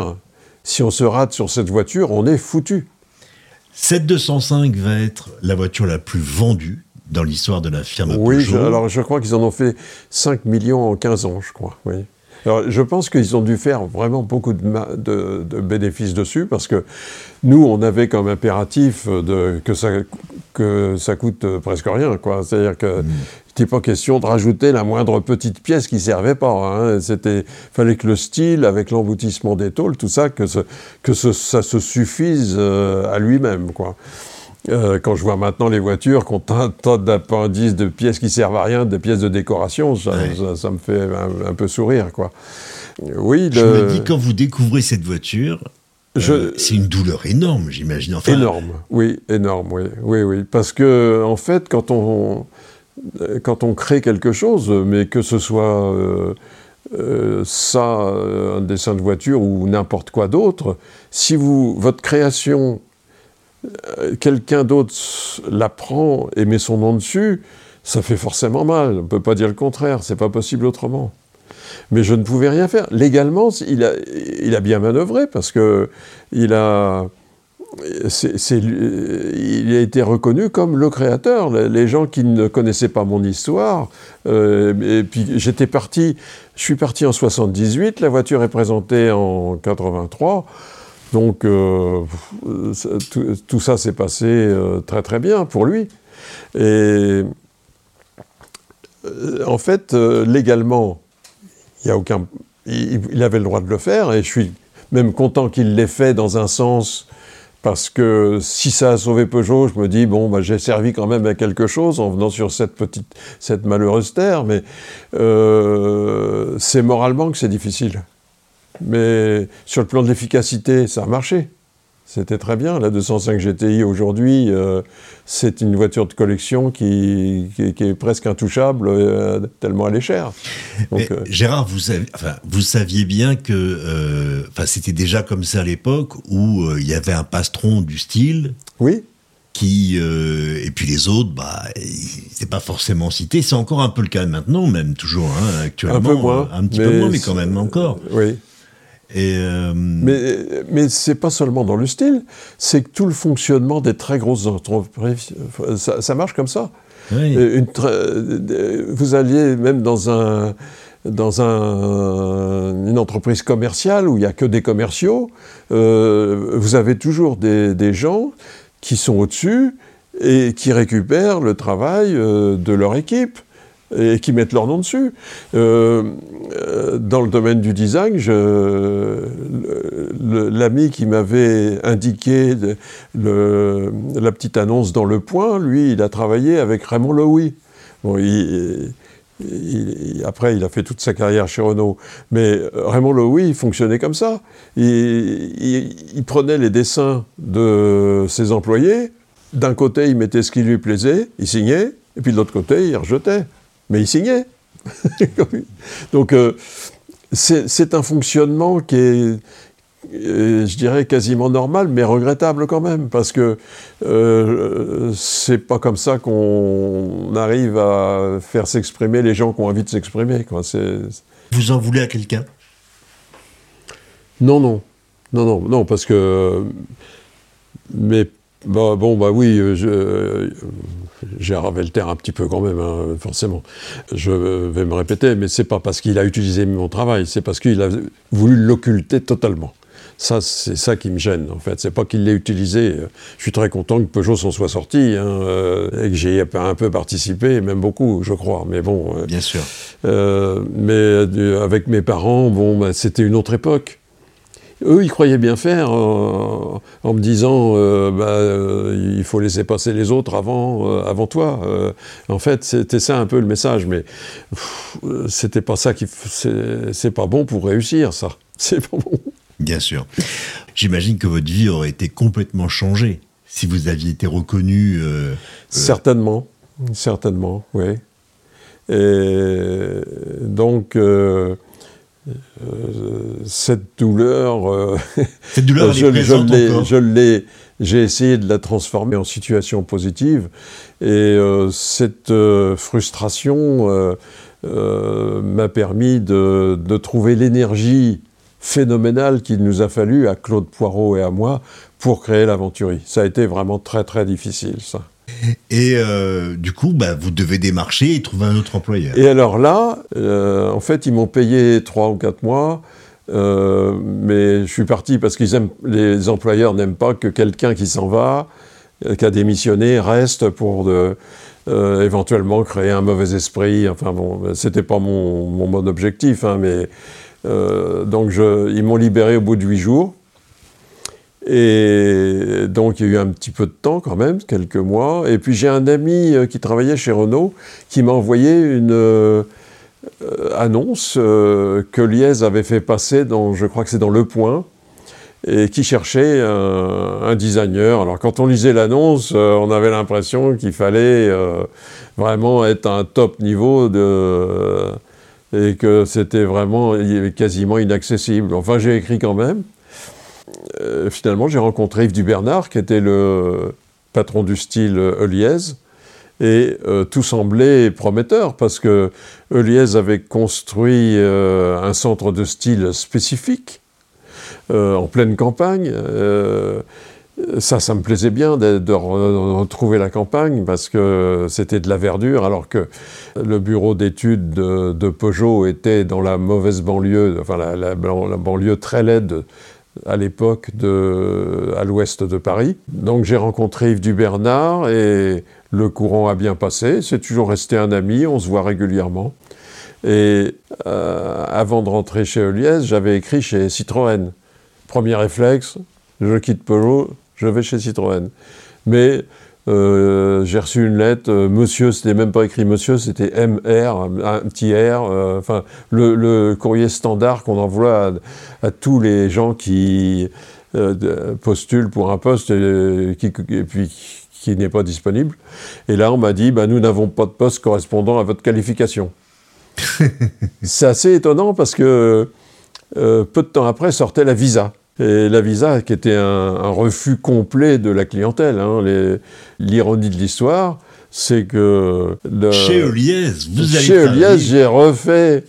si on se rate sur cette voiture, on est foutu. Cette 205 va être la voiture la plus vendue dans l'histoire de la firme oui, Peugeot. Oui, alors je crois qu'ils en ont fait 5 millions en 15 ans, je crois. Oui. Alors, je pense qu'ils ont dû faire vraiment beaucoup de, bénéfices dessus parce que nous, on avait comme impératif de, que, ça, que ça coûte presque rien. C'est-à-dire que mm n'était pas question de rajouter la moindre petite pièce qui servait pas. Hein. C'était, fallait que le style, avec l'emboutissement des tôles, tout ça, que, que ça se suffise euh, à lui-même, quoi. Euh, quand je vois maintenant les voitures qui ont un tas d'appendices, de pièces qui servent à rien, de pièces de décoration, ça, me fait un, peu sourire, quoi. Oui, Je me dis, quand vous découvrez cette voiture, euh, c'est une douleur énorme, j'imagine. Enfin... Énorme, oui, énorme, oui, oui, oui. Parce que, en fait, quand on, quand on crée quelque chose, mais que ce soit euh, euh, ça, un dessin de voiture ou n'importe quoi d'autre, si vous, votre création quelqu'un d'autre la prend et met son nom dessus, ça fait forcément mal. On ne peut pas dire le contraire, c'est pas possible autrement. Mais je ne pouvais rien faire. Légalement, il a, il a bien manœuvré parce que il a, il a été reconnu comme le créateur. Les gens qui ne connaissaient pas mon histoire, euh, et puis j'étais parti, je suis parti en 78, la voiture est présentée en 83. Donc euh, tout, ça s'est passé euh, très très bien pour lui. Et en fait, légalement, il, avait le droit de le faire, et je suis même content qu'il l'ait fait dans un sens parce que si ça a sauvé Peugeot, je me dis, bon, bah, j'ai servi quand même à quelque chose en venant sur cette petite, cette malheureuse terre, mais euh, c'est moralement que c'est difficile. Mais sur le plan de l'efficacité, ça a marché. C'était très bien. La 205 GTI aujourd'hui, euh, c'est une voiture de collection qui, est presque intouchable euh, tellement elle est chère. Euh, Gérard, vous, vous saviez bien que c'était déjà comme ça à l'époque où il y avait un pastron du style. Oui. Qui, et puis les autres, bah, c'est pas forcément cité. C'est encore un peu le cas maintenant, même toujours hein, actuellement. Un peu moins. Un petit peu moins, mais quand même encore. Oui. Euh, mais mais c'est pas seulement dans le style, c'est que tout le fonctionnement des très grosses entreprises, ça, marche comme ça. Une vous alliez même dans un dans un, une entreprise commerciale où il n'y a que des commerciaux, euh, vous avez toujours des, des, gens qui sont au-dessus et qui récupèrent le travail euh, de leur équipe et qui mettent leur nom dessus. Euh, euh, dans le domaine du design, l'ami qui m'avait indiqué la petite annonce dans Le Point, lui, il a travaillé avec Raymond Lowy. Bon, après, il a fait toute sa carrière chez Renault. Mais Raymond Lowy, il fonctionnait comme ça. Il prenait les dessins de ses employés. D'un côté, il mettait ce qui lui plaisait, il signait, et puis de l'autre côté, il rejetait mais il signait. [laughs] Donc euh, c'est un fonctionnement qui est, euh, je dirais, quasiment normal, mais regrettable quand même, parce que euh, c'est pas comme ça qu'on arrive à faire s'exprimer les gens qui ont envie de s'exprimer. Vous en voulez à quelqu'un? Non, non. Non, non, non, parce que mes bah, bon, bah oui, euh, euh, le terre un petit peu quand même, hein, forcément. Je vais me répéter, mais c'est pas parce qu'il a utilisé mon travail, c'est parce qu'il a voulu l'occulter totalement. Ça, c'est ça qui me gêne, en fait. C'est pas qu'il l'ait utilisé. Je suis très content que Peugeot s'en soit sorti, hein, euh, et que j'y ai un peu participé, même beaucoup, je crois. Mais bon. Bien sûr. mais avec mes parents, bon, bah, c'était une autre époque. Eux, ils croyaient bien faire en, me disant euh, bah, euh, il faut laisser passer les autres avant, euh, avant toi. en fait, c'était ça un peu le message, mais c'était pas ça qui. C'est pas bon pour réussir, ça. [laughs] C'est pas bon. Bien sûr. J'imagine que votre vie aurait été complètement changée si vous aviez été reconnu. Certainement, certainement, oui. Et donc. Euh, cette douleur, euh, [laughs] cette douleur je, je l'ai, j'ai essayé de la transformer en situation positive, et euh, cette frustration m'a permis de, de trouver l'énergie phénoménale qu'il nous a fallu à Claude Poirot et à moi pour créer l'aventurie. Ça a été vraiment très très difficile, ça. Et euh, du coup, bah, vous devez démarcher et trouver un autre employeur. Et alors là, euh, en fait, ils m'ont payé trois ou quatre mois. Euh, mais je suis parti parce que les employeurs n'aiment pas que quelqu'un qui s'en va, qui a démissionné, reste pour éventuellement créer un mauvais esprit. Enfin bon, c'était pas mon, mon objectif, hein, mais donc ils m'ont libéré au bout de huit jours. Et donc il y a eu un petit peu de temps quand même, quelques mois. Et puis j'ai un ami euh, qui travaillait chez Renault qui m'a envoyé une euh, annonce euh, que Liez avait fait passer dans, je crois que c'est dans Le Point, et qui cherchait un, designer. Alors quand on lisait l'annonce, on avait l'impression qu'il fallait vraiment être à un top niveau et que c'était vraiment quasiment inaccessible. Enfin j'ai écrit quand même. Finalement, j'ai rencontré Yves Dubernard, qui était le patron du style Eliez, et tout semblait prometteur parce que Eliez avait construit un centre de style spécifique en pleine campagne. Ça, ça me plaisait bien de, retrouver la campagne parce que c'était de la verdure, alors que le bureau d'études de, Peugeot était dans la mauvaise banlieue, enfin la, banlieue très laide à l'époque à l'ouest de Paris. Donc j'ai rencontré Yves Dubernard et le courant a bien passé. C'est toujours resté un ami, on se voit régulièrement. Et euh, avant de rentrer chez Eliès, j'avais écrit chez Citroën. Premier réflexe, je quitte Peugeot, je vais chez Citroën. Mais euh, j'ai reçu une lettre, euh, monsieur, c'était même pas écrit monsieur, c'était MR, un, petit R, euh, enfin, le, courrier standard qu'on envoie à, tous les gens qui postulent pour un poste et, qui, puis qui n'est pas disponible. Et là, on m'a dit, bah, nous n'avons pas de poste correspondant à votre qualification. [laughs] C'est assez étonnant parce que peu de temps après sortait la visa. Et la visa, qui était un, refus complet de la clientèle. Hein. L'ironie de l'histoire, c'est que... chez Eliez, vous avez Chez Eliez, j'ai refait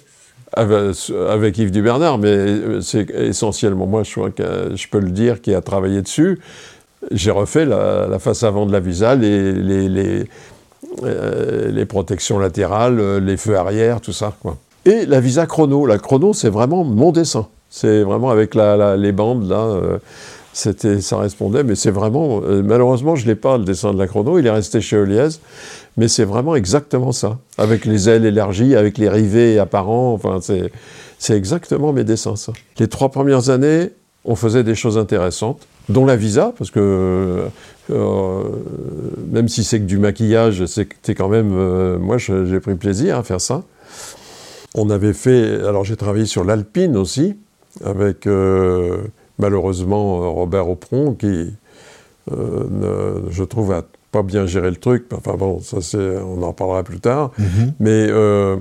avec, Yves Dubernard, mais c'est essentiellement moi, je, crois que, je peux le dire, qui a travaillé dessus. J'ai refait la, face avant de la visa, les, les, les, euh, les, protections latérales, les feux arrière, tout ça. Quoi. Et la visa chrono. La chrono, c'est vraiment mon dessin. C'est vraiment avec les bandes, là, euh, ça répondait, mais c'est vraiment, euh, malheureusement, je n'ai pas le dessin de la chrono, il est resté chez Eliez, mais c'est vraiment exactement ça, avec les ailes élargies, avec les rivets apparents, enfin, c'est, c'est exactement mes dessins, ça. Les trois premières années, on faisait des choses intéressantes, dont la visa, parce que euh, même si c'est que du maquillage, c'était quand même, moi, j'ai pris plaisir à faire ça. On avait fait, alors j'ai travaillé sur l'Alpine aussi, avec euh, malheureusement Robert Aupron qui, euh, je trouve, a pas bien géré le truc. Enfin bon, ça on en parlera plus tard. Mhm. Mais euh,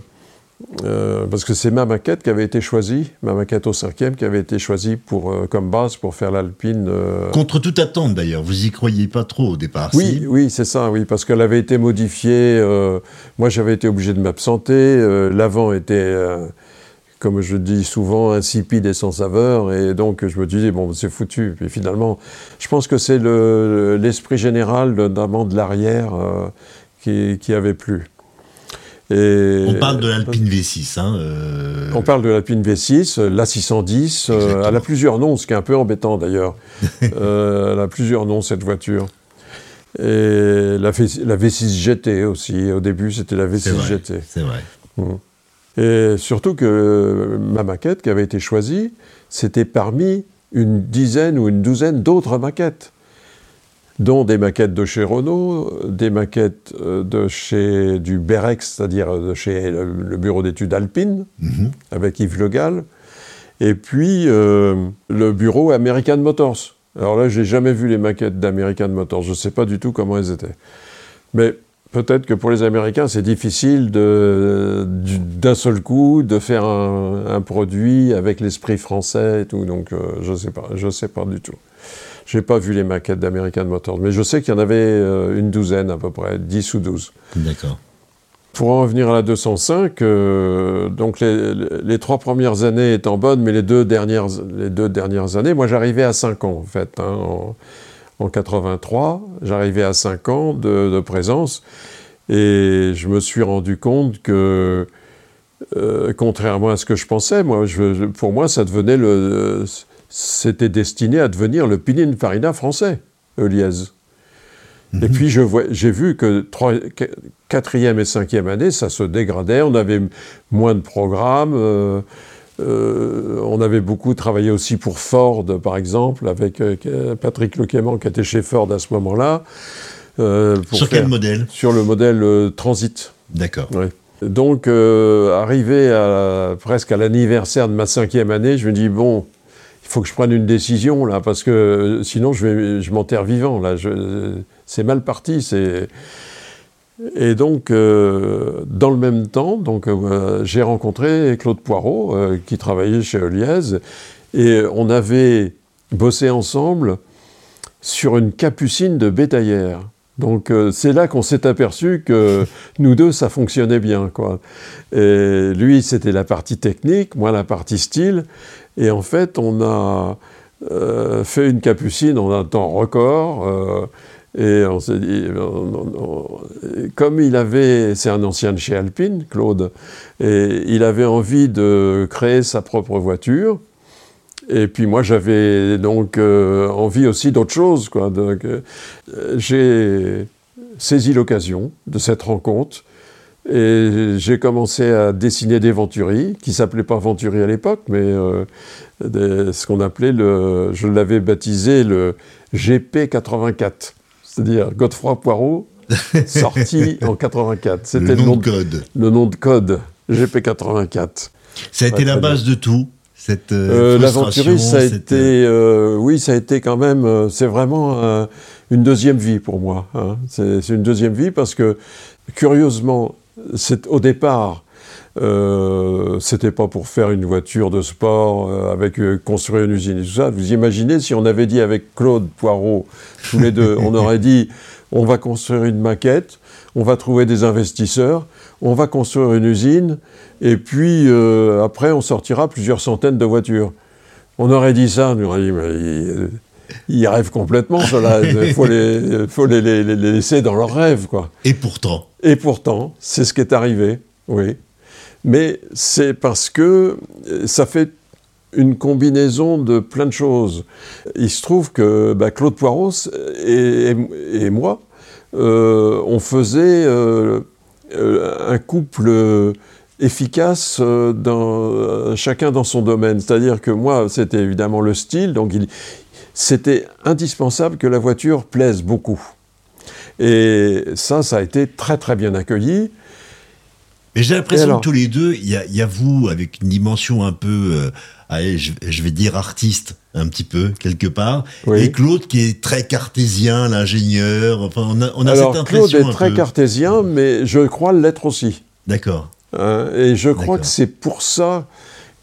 parce que c'est ma maquette qui avait été choisie, ma maquette au cinquième qui avait été choisie pour, comme base pour faire l'Alpine. Contre toute attente d'ailleurs, vous y croyez pas trop au départ. Oui, oui, c'est ça, oui, parce qu'elle avait été modifiée. moi, j'avais été obligé de m'absenter. L'avant était comme je dis souvent, insipide et sans saveur. Et donc, je me disais, bon, c'est foutu. Puis finalement, je pense que c'est l'esprit général, notamment de l'arrière, euh, qui, avait plu. Et on parle de l'Alpine V6. Hein, euh. On parle de l'Alpine V6, la 610. Euh, elle a plusieurs noms, ce qui est un peu embêtant d'ailleurs. [laughs] elle a plusieurs noms, cette voiture. Et la, V6 GT aussi. Au début, c'était la V6 GT. C'est vrai. Mmh. Et surtout que ma maquette qui avait été choisie, c'était parmi une dizaine ou une douzaine d'autres maquettes, dont des maquettes de chez Renault, des maquettes euh, de chez du Berex, c'est-à-dire de chez le, bureau d'études Alpine, mhm. avec Yves Le Gall, et puis euh, le bureau American Motors. Alors là, j'ai jamais vu les maquettes d'American Motors, je ne sais pas du tout comment elles étaient. Mais peut-être que pour les Américains, c'est difficile d'un seul coup de faire un, produit avec l'esprit français et tout. Donc, euh, je ne sais pas, je sais pas du tout. Je n'ai pas vu les maquettes d'American Motors, mais je sais qu'il y en avait euh, une douzaine à peu près, 10 ou 12. D'accord. Pour en revenir à la 205, euh, donc les, trois premières années étant bonnes, mais les deux dernières, les deux dernières années, moi j'arrivais à 5 ans en fait. Hein, en 83, j'arrivais à 5 ans de, présence, et je me suis rendu compte que, euh, contrairement à ce que je pensais, moi, pour moi, ça devenait le, c'était destiné à devenir le Pininfarina français, Eliez. Et mhm. puis j'ai vu que 3, 4e et 5e année, ça se dégradait, on avait moins de programmes. Euh, euh, on avait beaucoup travaillé aussi pour Ford, par exemple, avec euh, Patrick Lequément qui était chez Ford à ce moment-là. Euh, sur quel modèle Sur le modèle Transit. D'accord. Donc, arrivé à, presque à l'anniversaire de ma cinquième année, je me dis, bon, il faut que je prenne une décision, là, parce que sinon, je, vais, je m'enterre vivant, là. c'est mal parti, c'est... Et donc, euh, dans le même temps, donc, euh, j'ai rencontré Claude Poirot, euh, qui travaillait chez Eliez, et on avait bossé ensemble sur une capucine de bétaillère. Donc c'est là qu'on s'est aperçu que nous deux, ça fonctionnait bien. Lui, c'était la partie technique, moi la partie style. Et en fait, on a fait une capucine en un temps record. Et on s'est dit, comme il avait, c'est un ancien de chez Alpine, Claude, et il avait envie de créer sa propre voiture. Et puis moi, j'avais donc euh, envie aussi d'autre chose. Quoi. Euh, j'ai saisi l'occasion de cette rencontre et j'ai commencé à dessiner des Venturi, qui s'appelaient pas Venturi à l'époque, mais euh, ce qu'on appelait le, je l'avais baptisé le GP84, c'est-à-dire Godefroy Poirot, [laughs] sorti en 84. C'était le nom de code. Le nom de code, GP84. Ça a été la base de tout cette euh, euh ça a été, euh, oui, ça a été quand même, euh, c'est vraiment une deuxième vie pour moi. Hein. C'est une deuxième vie parce que, curieusement, au départ, euh, c'était pas pour faire une voiture de sport avec construire une usine et tout ça. Vous imaginez si on avait dit avec Claude Poirot, tous les deux, on aurait dit [laughs] on va construire une maquette, on va trouver des investisseurs, on va construire une usine, et puis euh, après on sortira plusieurs centaines de voitures. On aurait dit ça, on aurait dit, mais ils, rêvent complètement, cela. [laughs] Il faut, les, faut les, laisser dans leurs rêves, quoi. Et pourtant Et pourtant, c'est ce qui est arrivé, oui. Mais c'est parce que ça fait une combinaison de plein de choses. Il se trouve que bah, Claude Poiros et, moi, euh, on faisait euh, un couple efficace euh, euh, chacun dans son domaine. C'est-à-dire que moi, c'était évidemment le style, donc c'était indispensable que la voiture plaise beaucoup. Et ça, ça a été très très bien accueilli. Mais j'ai l'impression que tous les deux, il y, a vous avec une dimension un peu, euh, allez, je, vais dire artiste, un petit peu, quelque part, et Claude qui est très cartésien, l'ingénieur, enfin on a, on a cette impression. Claude est très cartésien, mais je crois l'être aussi. D'accord. Hein, et je crois que c'est pour ça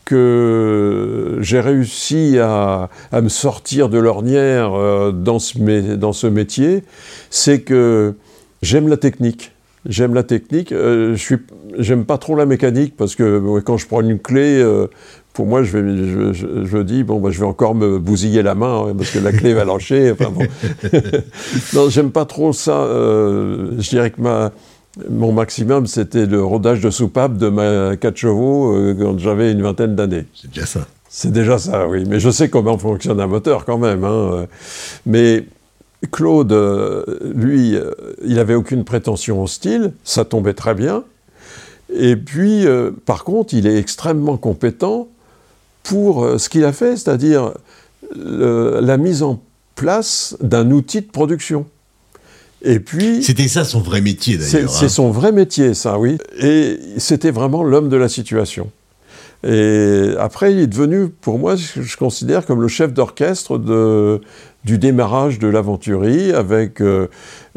que j'ai réussi à, me sortir de l'ornière euh, dans, ce, dans ce métier, c'est que j'aime la technique. J'aime la technique. Euh, je suis, j'aime pas trop la mécanique parce que quand je prends une clé, euh, pour moi, je, vais, je, dis bon, bah, je vais encore me bousiller la main hein, parce que la clé va lâcher. [laughs] Enfin, bon. [laughs] non, j'aime pas trop ça. je dirais que ma mon maximum, c'était le rodage de soupape de ma 4 chevaux euh, quand j'avais une vingtaine d'années. C'est déjà ça. C'est déjà ça, oui. Mais je sais comment fonctionne un moteur quand même. Hein. Mais Claude, euh, lui, euh, il n'avait aucune prétention au style, ça tombait très bien. Et puis, par contre, il est extrêmement compétent pour ce qu'il a fait, c'est-à-dire la mise en place d'un outil de production. Et puis. C'était ça son vrai métier d'ailleurs. C'est hein. son vrai métier, ça, oui. Et c'était vraiment l'homme de la situation. Et après, il est devenu, pour moi, je considère comme le chef d'orchestre du démarrage de l'aventurie. Avec, euh,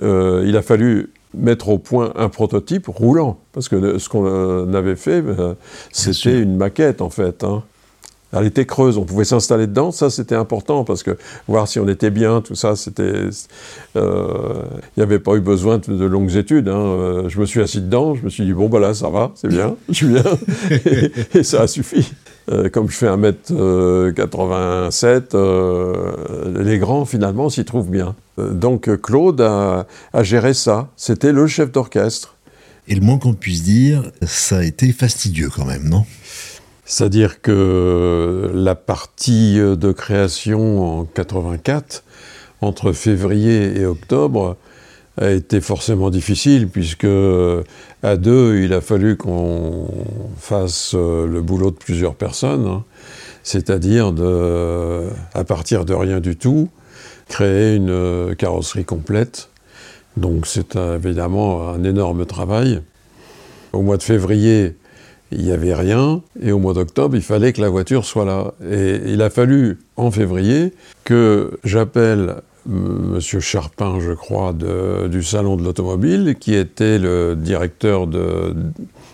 euh, il a fallu mettre au point un prototype roulant, parce que ce qu'on avait fait, c'était une maquette en fait. Hein. Elle était creuse, on pouvait s'installer dedans, ça c'était important parce que voir si on était bien, tout ça, c'était. Euh, il n'y avait pas eu besoin de, longues études. Hein. Euh, je me suis assis dedans, je me suis dit, bon, bah là, ça va, c'est bien, [laughs] je suis et, ça a suffi. Euh, comme je fais 1m87, les grands finalement s'y trouvent bien. donc Claude a géré ça, c'était le chef d'orchestre. Et le moins qu'on puisse dire, ça a été fastidieux quand même, non? C'est-à-dire que la partie de création en 84, entre février et octobre, a été forcément difficile puisque à deux, il a fallu qu'on fasse le boulot de plusieurs personnes, hein. c'est-à-dire à partir de rien du tout, créer une carrosserie complète. Donc c'est évidemment un énorme travail. Au mois de février, il n'y avait rien, et au mois d'octobre, il fallait que la voiture soit là. Et il a fallu, en février, que j'appelle M. Charpin, je crois, du Salon de l'Automobile, qui était le directeur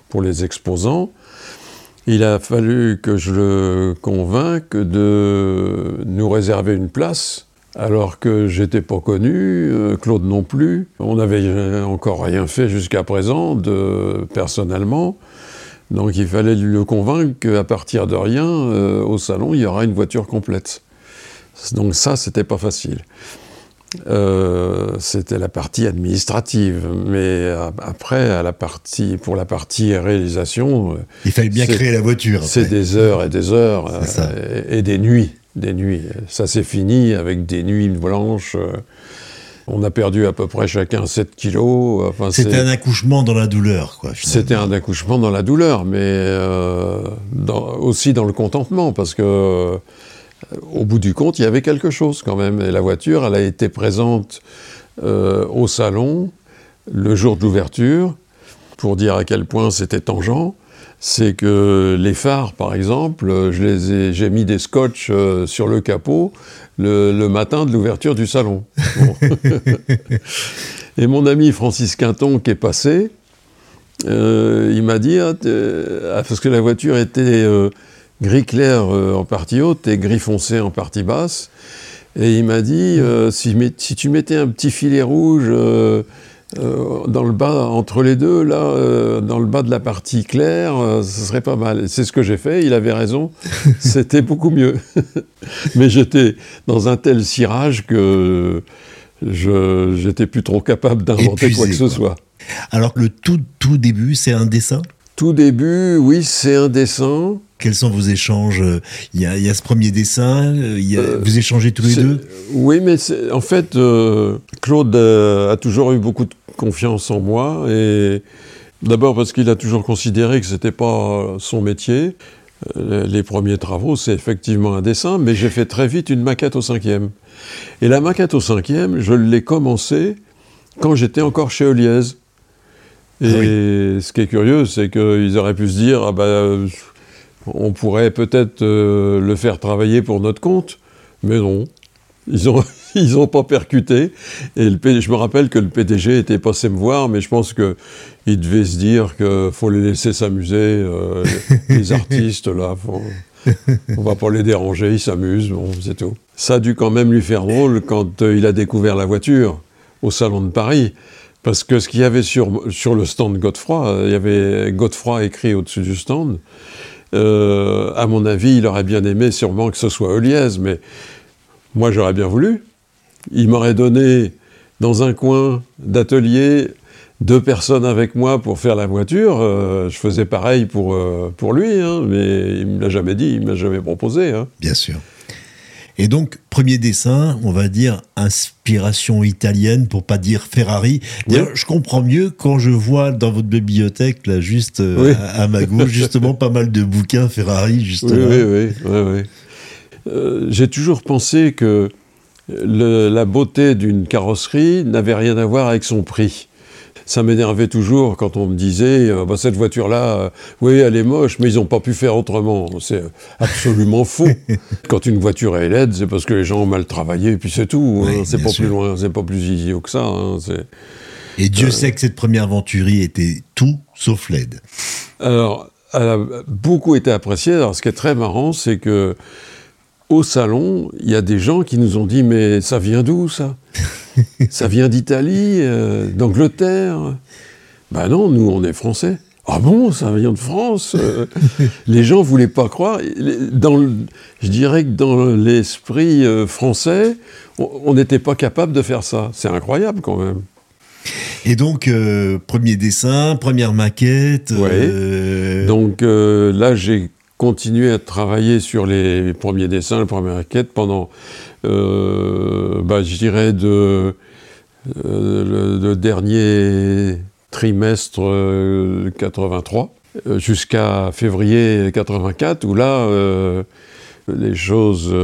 pour les exposants, Il a fallu que je le convainque de nous réserver une place, alors que j'étais pas connu, euh, Claude non plus. On n'avait encore rien fait jusqu'à présent, de, personnellement. Donc il fallait le convaincre qu'à partir de rien, euh, au salon, il y aura une voiture complète. Donc ça, c'était pas facile. Euh, c'était la partie administrative, mais après, à la partie, pour la partie réalisation, euh, il fallait bien créer la voiture. C'est des heures et des heures euh, et, des nuits, des nuits. Ça s'est fini avec des nuits blanches. On a perdu à peu près chacun 7 kilos. Enfin, c'était un accouchement dans la douleur, quoi. C'était un accouchement dans la douleur, mais aussi dans le contentement, parce que au bout du compte, il y avait quelque chose quand même. Et la voiture, elle a été présente euh, au salon le jour de l'ouverture, pour dire à quel point c'était tangent. C'est que les phares, par exemple, j'ai mis des scotch euh, sur le capot le, matin de l'ouverture du salon. [laughs] Et mon ami Francis Quinton qui est passé, euh, il m'a dit, ah, ah, parce que la voiture était gris clair euh, en partie haute et gris foncé en partie basse. Et il m'a dit, euh, si, tu mettais un petit filet rouge euh, dans le bas, entre les deux, là, dans le bas de la partie claire, ce serait pas mal. C'est ce que j'ai fait, il avait raison, [laughs] c'était beaucoup mieux. [laughs] Mais j'étais dans un tel cirage que je j'étais plus trop capable d'inventer quoi que ce soit. Alors le tout, tout début, c'est un dessin? Tout début, oui, c'est un dessin. Quels sont vos échanges il y, a, ce premier dessin, il euh, vous échangez tous les deux? Oui, mais en fait, euh, Claude euh, a toujours eu beaucoup de confiance en moi. Et d'abord parce qu'il a toujours considéré que ce n'était pas son métier. Les premiers travaux, c'est effectivement un dessin, mais j'ai fait très vite une maquette au cinquième. Et la maquette au cinquième, je l'ai commencée quand j'étais encore chez Oliez. Et ah ce qui est curieux, c'est qu'ils auraient pu se dire, ah ben, on pourrait peut-être euh, le faire travailler pour notre compte, mais non. Ils n'ont [laughs] ils ont pas percuté. Et le, je me rappelle que le PDG était passé me voir, mais je pense qu'il devait se dire qu'il faut les laisser s'amuser, euh, les [laughs] artistes, là. on va pas les déranger, ils s'amusent, bon, c'est tout. Ça a dû quand même lui faire drôle quand euh, il a découvert la voiture au Salon de Paris. Parce que ce qu'il y avait sur, sur le stand Godefroy, il y avait Godefroy écrit au-dessus du stand. Euh, à mon avis, il aurait bien aimé sûrement que ce soit Oliez, mais moi j'aurais bien voulu. Il m'aurait donné dans un coin d'atelier deux personnes avec moi pour faire la voiture. Euh, je faisais pareil pour, euh, pour lui, hein, mais il ne me l'a jamais dit, il ne me l'a jamais proposé. Hein. Bien sûr. Et donc, premier dessin, on va dire inspiration italienne, pour pas dire Ferrari. je comprends mieux quand je vois dans votre bibliothèque, là, juste euh, à, ma gauche, justement, pas mal de bouquins Ferrari, justement. Oui, oui, oui. Euh, j'ai toujours pensé que la beauté d'une carrosserie n'avait rien à voir avec son prix ça m'énervait toujours quand on me disait euh, bah, cette voiture-là, euh, oui, elle est moche, mais ils n'ont pas pu faire autrement. C'est absolument [laughs] faux. Quand une voiture est laide, c'est parce que les gens ont mal travaillé, et puis c'est tout. Hein. c'est pas plus loin, c'est pas plus idiot que ça. Hein. et Dieu euh, sait que cette première venturie était tout sauf laide. Alors, elle a beaucoup été appréciée. Alors, ce qui est très marrant, c'est que au salon, il y a des gens qui nous ont dit Mais ça vient d'où ça [laughs] Ça vient d'Italie, euh, d'Angleterre Ben non, nous on est français. Ah bon, ça vient de France euh, [laughs] Les gens voulaient pas croire. Dans je dirais que dans l'esprit euh, français, on n'était pas capable de faire ça. C'est incroyable quand même. Et donc, premier dessin, première maquette. Oui. Donc là, j'ai continué à travailler sur les premiers dessins, les premières maquettes pendant, euh, bah, je dirais, de, euh, le, dernier trimestre 83 euh, jusqu'à février 84, où là, les choses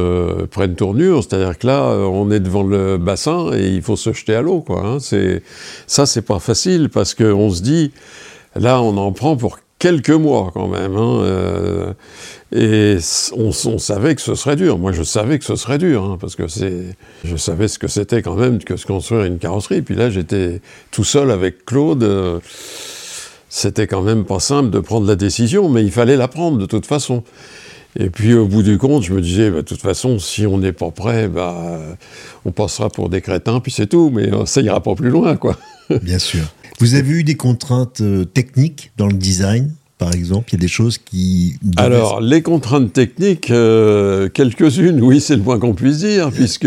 prennent tournure, c'est-à-dire que là, on est devant le bassin et il faut se jeter à l'eau, quoi. Hein. C'est, ça, c'est pas facile parce qu'on se dit, là, on en prend pour quelques mois quand même. Hein, euh, et on, savait que ce serait dur. Moi, je savais que ce serait dur, hein, parce que je savais ce que c'était quand même que se construire une carrosserie. Puis là, j'étais tout seul avec Claude. Euh, c'était quand même pas simple de prendre la décision, mais il fallait la prendre de toute façon. Et puis au bout du compte, je me disais, bah, de toute façon, si on n'est pas prêt, bah, on passera pour des crétins, puis c'est tout, mais euh, ça ira pas plus loin, quoi. Bien sûr. Vous avez eu des contraintes euh, techniques dans le design par exemple? Il y a des choses qui... Alors, les contraintes techniques, euh, quelques-unes, oui, c'est le moins qu'on puisse dire, puisque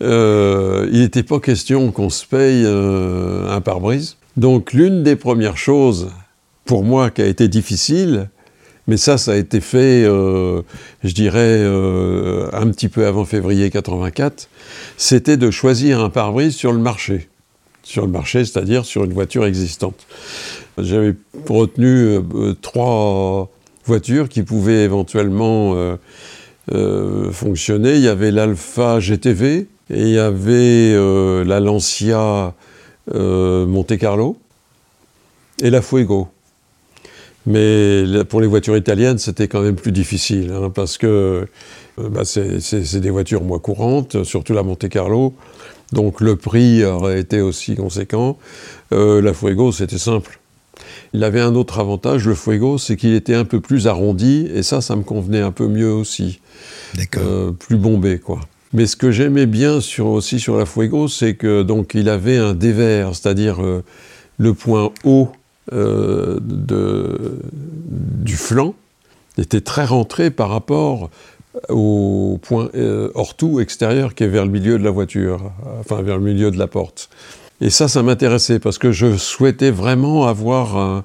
il n'était pas question qu'on se paye un pare-brise. Donc, l'une des premières choses, pour moi, qui a été difficile, mais ça, ça a été fait, euh, je dirais, euh, un petit peu avant février 84. C'était de choisir un pare-brise sur le marché. Sur le marché, c'est-à-dire sur une voiture existante. J'avais retenu euh, trois voitures qui pouvaient éventuellement fonctionner. Il y avait l'Alpha GTV il y avait la Lancia Monte Carlo et la Fuego. Mais pour les voitures italiennes, c'était quand même plus difficile, hein, parce que euh, bah, c'est des voitures moins courantes, surtout la Monte Carlo. Donc le prix aurait été aussi conséquent. Euh, la Fuego, c'était simple. Il avait un autre avantage, le Fuego, c'est qu'il était un peu plus arrondi, et ça, ça me convenait un peu mieux aussi. D'accord. Euh, plus bombé, quoi. Mais ce que j'aimais bien sur, aussi sur la Fuego, c'est que donc il avait un dévers, c'est-à-dire le point haut euh, du flanc était très rentré par rapport au point euh, hors-tout extérieur qui est vers le milieu de la voiture, enfin vers le milieu de la porte. Et ça, ça m'intéressait parce que je souhaitais vraiment avoir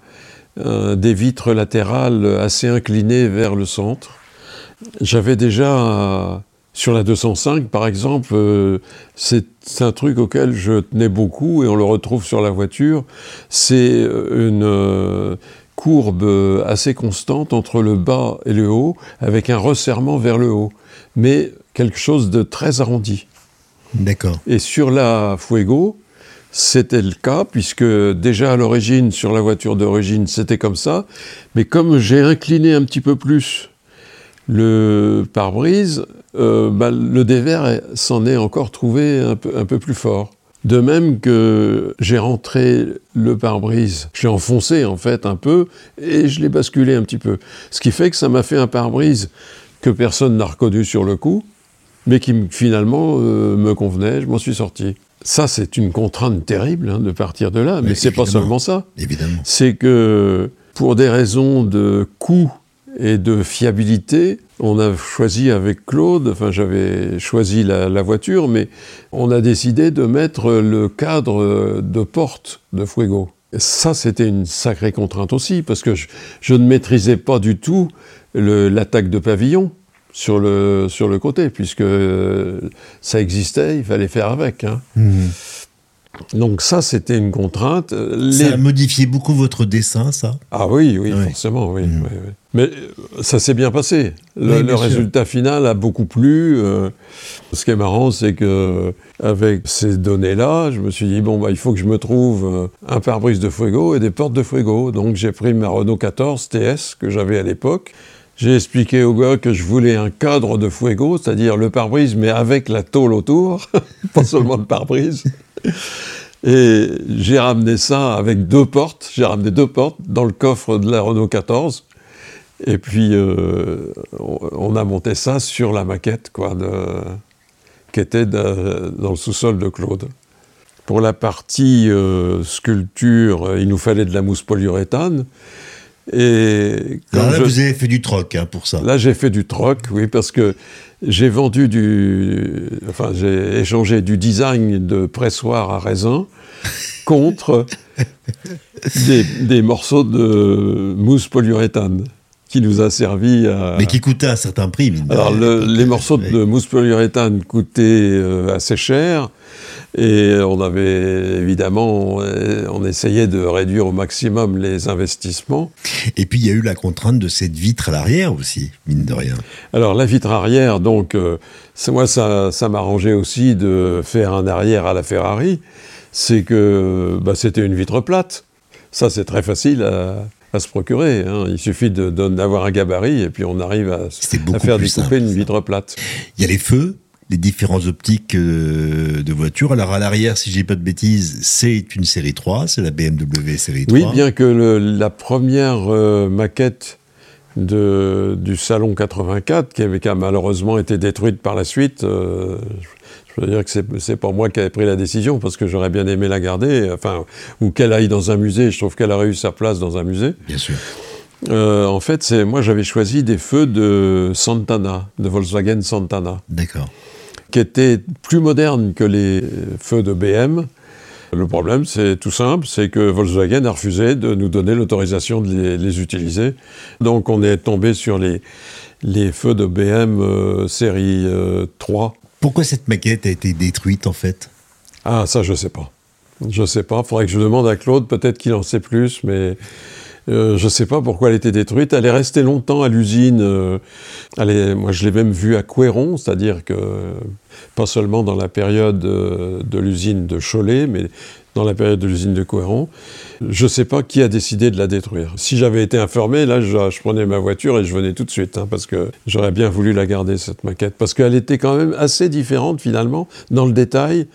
des vitres latérales assez inclinées vers le centre. J'avais déjà sur la 205, par exemple, euh, c'est un truc auquel je tenais beaucoup et on le retrouve sur la voiture. C'est euh, une courbe assez constante entre le bas et le haut, avec un resserrement vers le haut, mais quelque chose de très arrondi. D'accord. Et sur la Fuego, c'était le cas, puisque déjà à l'origine, sur la voiture d'origine, c'était comme ça, mais comme j'ai incliné un petit peu plus le pare-brise, euh, bah, le dévers s'en est encore trouvé un peu, un peu plus fort. De même que j'ai rentré le pare-brise, je l'ai enfoncé en fait un peu et je l'ai basculé un petit peu. Ce qui fait que ça m'a fait un pare-brise que personne n'a reconnu sur le coup, mais qui finalement euh, me convenait, je m'en suis sorti. Ça, c'est une contrainte terrible hein, de partir de là, mais, c'est pas seulement ça. Évidemment. C'est que pour des raisons de coût et de fiabilité. On a choisi avec Claude, enfin j'avais choisi la, voiture, mais on a décidé de mettre le cadre de porte de Fuego. ça, c'était une sacrée contrainte aussi, parce que je, ne maîtrisais pas du tout l'attaque de pavillon sur le, sur le côté, puisque ça existait, il fallait faire avec. Hein. Mmh. Donc ça, c'était une contrainte. Ça a modifié beaucoup votre dessin, ça? Ah oui, oui, forcément, oui. Mmh. Mais euh, ça s'est bien passé. Le, résultat final a beaucoup plu. Euh. ce qui est marrant, c'est que avec ces données-là, je me suis dit bon bah il faut que je me trouve euh, un pare-brise de Fuego et des portes de Fuego. Donc j'ai pris ma Renault 14 TS que j'avais à l'époque. J'ai expliqué au gars que je voulais un cadre de Fuego, c'est-à-dire le pare-brise mais avec la tôle autour, [laughs] pas seulement le pare-brise. [laughs] Et j'ai ramené ça avec deux portes. J'ai ramené deux portes dans le coffre de la Renault 14. Et puis, euh, on a monté ça sur la maquette, quoi, qui était dans le sous-sol de Claude. Pour la partie euh, sculpture, il nous fallait de la mousse polyuréthane. Et là, vous avez fait du troc hein, pour ça. Là, j'ai fait du troc, oui, parce que j'ai vendu du. Enfin, j'ai échangé du design de pressoir à raisin [laughs] contre des, morceaux de mousse polyuréthane qui nous a servi à... Mais qui coûtait un certain prix. Alors, les morceaux de mousse polyuréthane coûtaient euh, assez cher. Et on avait évidemment, on essayait de réduire au maximum les investissements. Et puis il y a eu la contrainte de cette vitre à l'arrière aussi, mine de rien. Alors la vitre arrière, donc, euh, moi ça, ça m'arrangeait aussi de faire un arrière à la Ferrari. C'est que bah, c'était une vitre plate. Ça c'est très facile à, se procurer. Hein. Il suffit d'avoir un gabarit et puis on arrive à, à faire découper une vitre plate. Il y a les feux, les différentes optiques euh, de voitures. Alors à l'arrière, si j'ai pas de bêtises, c'est une série 3, c'est la BMW série 3. Oui, bien que la première euh, maquette de, du Salon 84, qui, avait, qui, a malheureusement été détruite par la suite, euh, je veux dire que c'est pas moi qui avais pris la décision, parce que j'aurais bien aimé la garder, enfin, ou qu'elle aille dans un musée. Je trouve qu'elle aurait eu sa place dans un musée. Bien sûr. Euh, en fait, moi j'avais choisi des feux de Santana, de Volkswagen Santana. D'accord. Qui étaient plus modernes que les feux de BM. Le problème, c'est tout simple, c'est que Volkswagen a refusé de nous donner l'autorisation de les, utiliser. Donc on est tombé sur les, les feux de BM euh, série 3. Euh, Pourquoi cette maquette a été détruite en fait? Ah, ça je sais pas. Je sais pas, il faudrait que je demande à Claude, peut-être qu'il en sait plus, mais euh, je ne sais pas pourquoi elle était détruite. Elle est restée longtemps à l'usine. Euh, moi, je l'ai même vue à Couéron, c'est-à-dire que pas seulement dans la période euh, de l'usine de Cholet, mais dans la période de l'usine de Couéron. Je ne sais pas qui a décidé de la détruire. Si j'avais été informé, là, je, prenais ma voiture et je venais tout de suite, hein, parce que j'aurais bien voulu la garder, cette maquette, parce qu'elle était quand même assez différente, finalement, dans le détail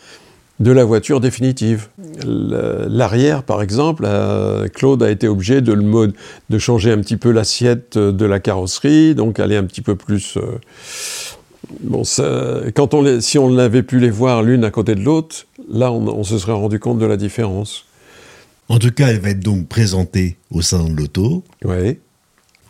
de la voiture définitive. L'arrière, par exemple, euh, Claude a été obligé de, le de changer un petit peu l'assiette de la carrosserie, donc aller un petit peu plus... Euh, bon, quand on si on avait pu les voir l'une à côté de l'autre, là, on, se serait rendu compte de la différence. En tout cas, elle va être donc présentée au sein de l'auto. Oui.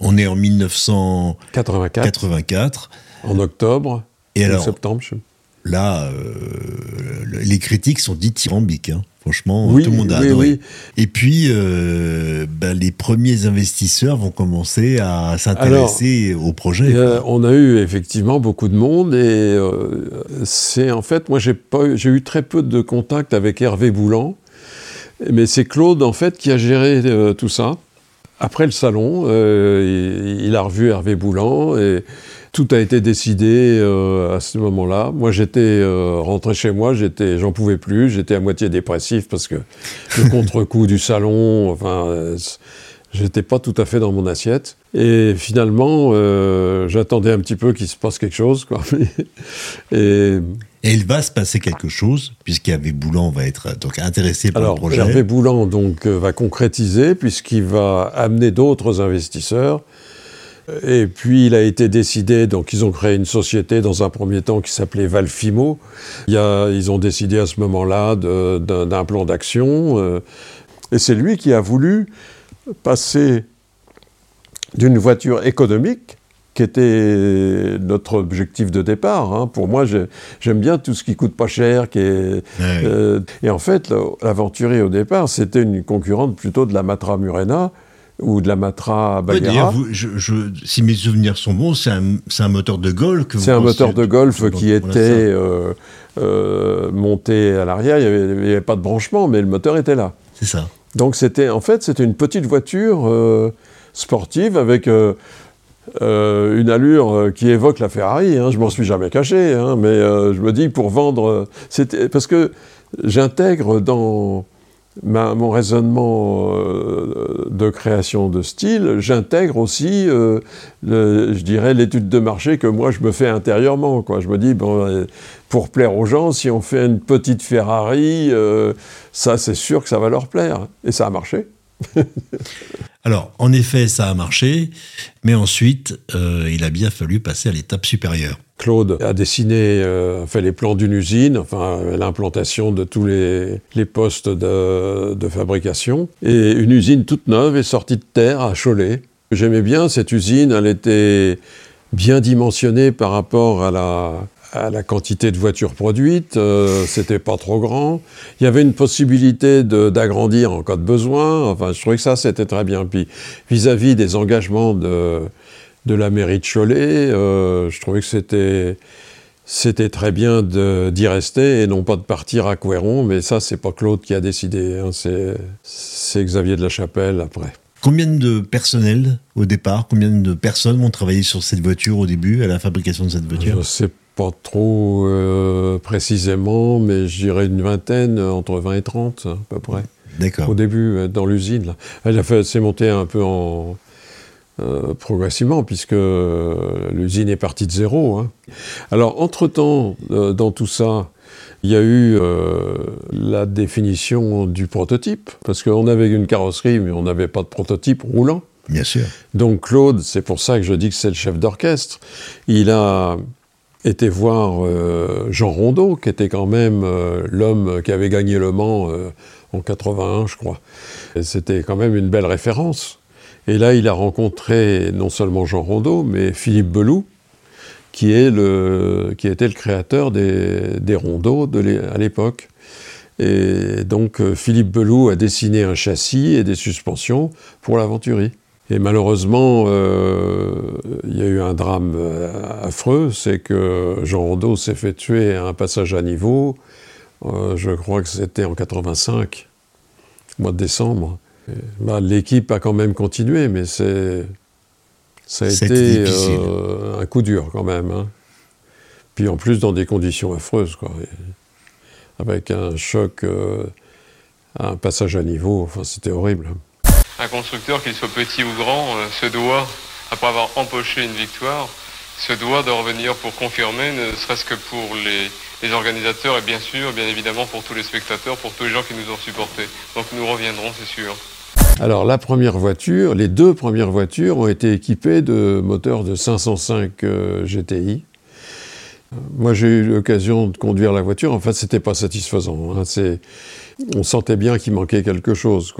On est en 1984. En octobre. Et en septembre. Je là, euh, les critiques sont dithyrambiques. Hein. Franchement, tout le monde a adoré. Et puis, euh, ben, les premiers investisseurs vont commencer à s'intéresser au projet. on a eu effectivement beaucoup de monde et euh, c'est en fait, moi j'ai eu très peu de contact avec Hervé Boulan, mais c'est Claude en fait qui a géré tout ça. Après le salon, il, il, a revu Hervé Boulan et tout a été décidé euh, à ce moment-là. Moi, j'étais euh, rentré chez moi, j'étais, j'en pouvais plus, j'étais à moitié dépressif parce que le [laughs] contre-coup du salon, enfin, euh, j'étais pas tout à fait dans mon assiette. Et finalement, j'attendais un petit peu qu'il se passe quelque chose, quoi. [laughs] et, et il va se passer quelque chose, puisqu'Hervé Boulan va être donc intéressé par le projet. Hervé Boulan donc, va concrétiser, puisqu'il va amener d'autres investisseurs. Et puis il a été décidé, donc ils ont créé une société dans un premier temps qui s'appelait Valfimo. Il ils ont décidé à ce moment-là d'un plan d'action. Euh, et c'est lui qui a voulu passer d'une voiture économique qui était notre objectif de départ. Hein. Pour moi, j'aime bien tout ce qui coûte pas cher. Qui est, euh, et en fait, l'aventurier au départ, c'était une concurrente plutôt de la Matra Murena, ou de la Matra Bagheera. si mes souvenirs sont bons, c'est un, moteur de golf. C'est un moteur de golf qui était euh, euh, monté à l'arrière. Il n'y avait, pas de branchement, mais le moteur était là. C'est ça. Donc c'était, en fait, c'était une petite voiture euh, sportive avec une allure qui évoque la Ferrari. Hein. Je m'en suis jamais caché, hein, mais je me dis pour vendre, c'était parce que j'intègre dans mon raisonnement euh, de création de style, j'intègre aussi, euh, je dirais, l'étude de marché que moi je me fais intérieurement. Je me dis, bon, euh, pour plaire aux gens, si on fait une petite Ferrari, ça c'est sûr que ça va leur plaire. Et ça a marché. [laughs] Alors, en effet, ça a marché, mais ensuite, il a bien fallu passer à l'étape supérieure. Claude a dessiné, euh, fait les plans d'une usine, enfin l'implantation de tous les, postes de, fabrication. Et une usine toute neuve est sortie de terre à Cholet. J'aimais bien cette usine, elle était bien dimensionnée par rapport à la, quantité de voitures produites, euh, c'était pas trop grand. Il y avait une possibilité d'agrandir en cas de besoin, enfin je trouvais que ça c'était très bien. Puis vis-à-vis des engagements de, de la mairie de Cholet. Euh, je trouvais que c'était c'était très bien d'y rester et non pas de partir à Couéron, mais ça, c'est pas Claude qui a décidé, hein, c'est Xavier de la Chapelle après. Combien de personnel au départ? Combien de personnes vont travailler sur cette voiture au début, à la fabrication de cette voiture? Je sais pas trop euh, précisément, mais je dirais une vingtaine, entre 20 et 30 à peu près. D'accord. Au début, euh, dans l'usine. Elle a fait, s'est montée un peu en, euh, progressivement, puisque l'usine est partie de zéro. Hein. Alors, entre-temps, dans tout ça, il y a eu la définition du prototype, parce qu'on avait une carrosserie, mais on n'avait pas de prototype roulant. Bien sûr. Donc Claude, c'est pour ça que je dis que c'est le chef d'orchestre. Il a été voir euh, Jean Rondeau, qui était quand même euh, l'homme qui avait gagné Le Mans euh, en 81, je crois. C'était quand même une belle référence. Et là, il a rencontré non seulement Jean Rondeau, mais Philippe Belou, qui, est le, qui était le créateur des, des rondeaux à l'époque. Et donc, Philippe Belou a dessiné un châssis et des suspensions pour l'Aventuri. Et malheureusement, euh, il y a eu un drame euh, affreux, c'est que Jean Rondeau s'est fait tuer à un passage à niveau, euh, je crois que c'était en 85, mois de décembre. Bah, l'équipe a quand même continué, mais c'est, ça a été un coup dur quand même. Hein. Puis en plus dans des conditions affreuses, quoi. avec un choc, un passage à niveau, enfin c'était horrible un constructeur, qu'il soit petit ou grand, euh, se doit, après avoir empoché une victoire, se doit de revenir pour confirmer, ne serait-ce que pour les, organisateurs et bien sûr, bien évidemment, pour tous les spectateurs, pour tous les gens qui nous ont supportés. Donc nous reviendrons, c'est sûr. Alors la première voiture, les deux premières voitures ont été équipées de moteurs de 505 euh, GTI. Moi j'ai eu l'occasion de conduire la voiture, en fait c'était pas satisfaisant. Hein. On sentait bien qu'il manquait quelque chose.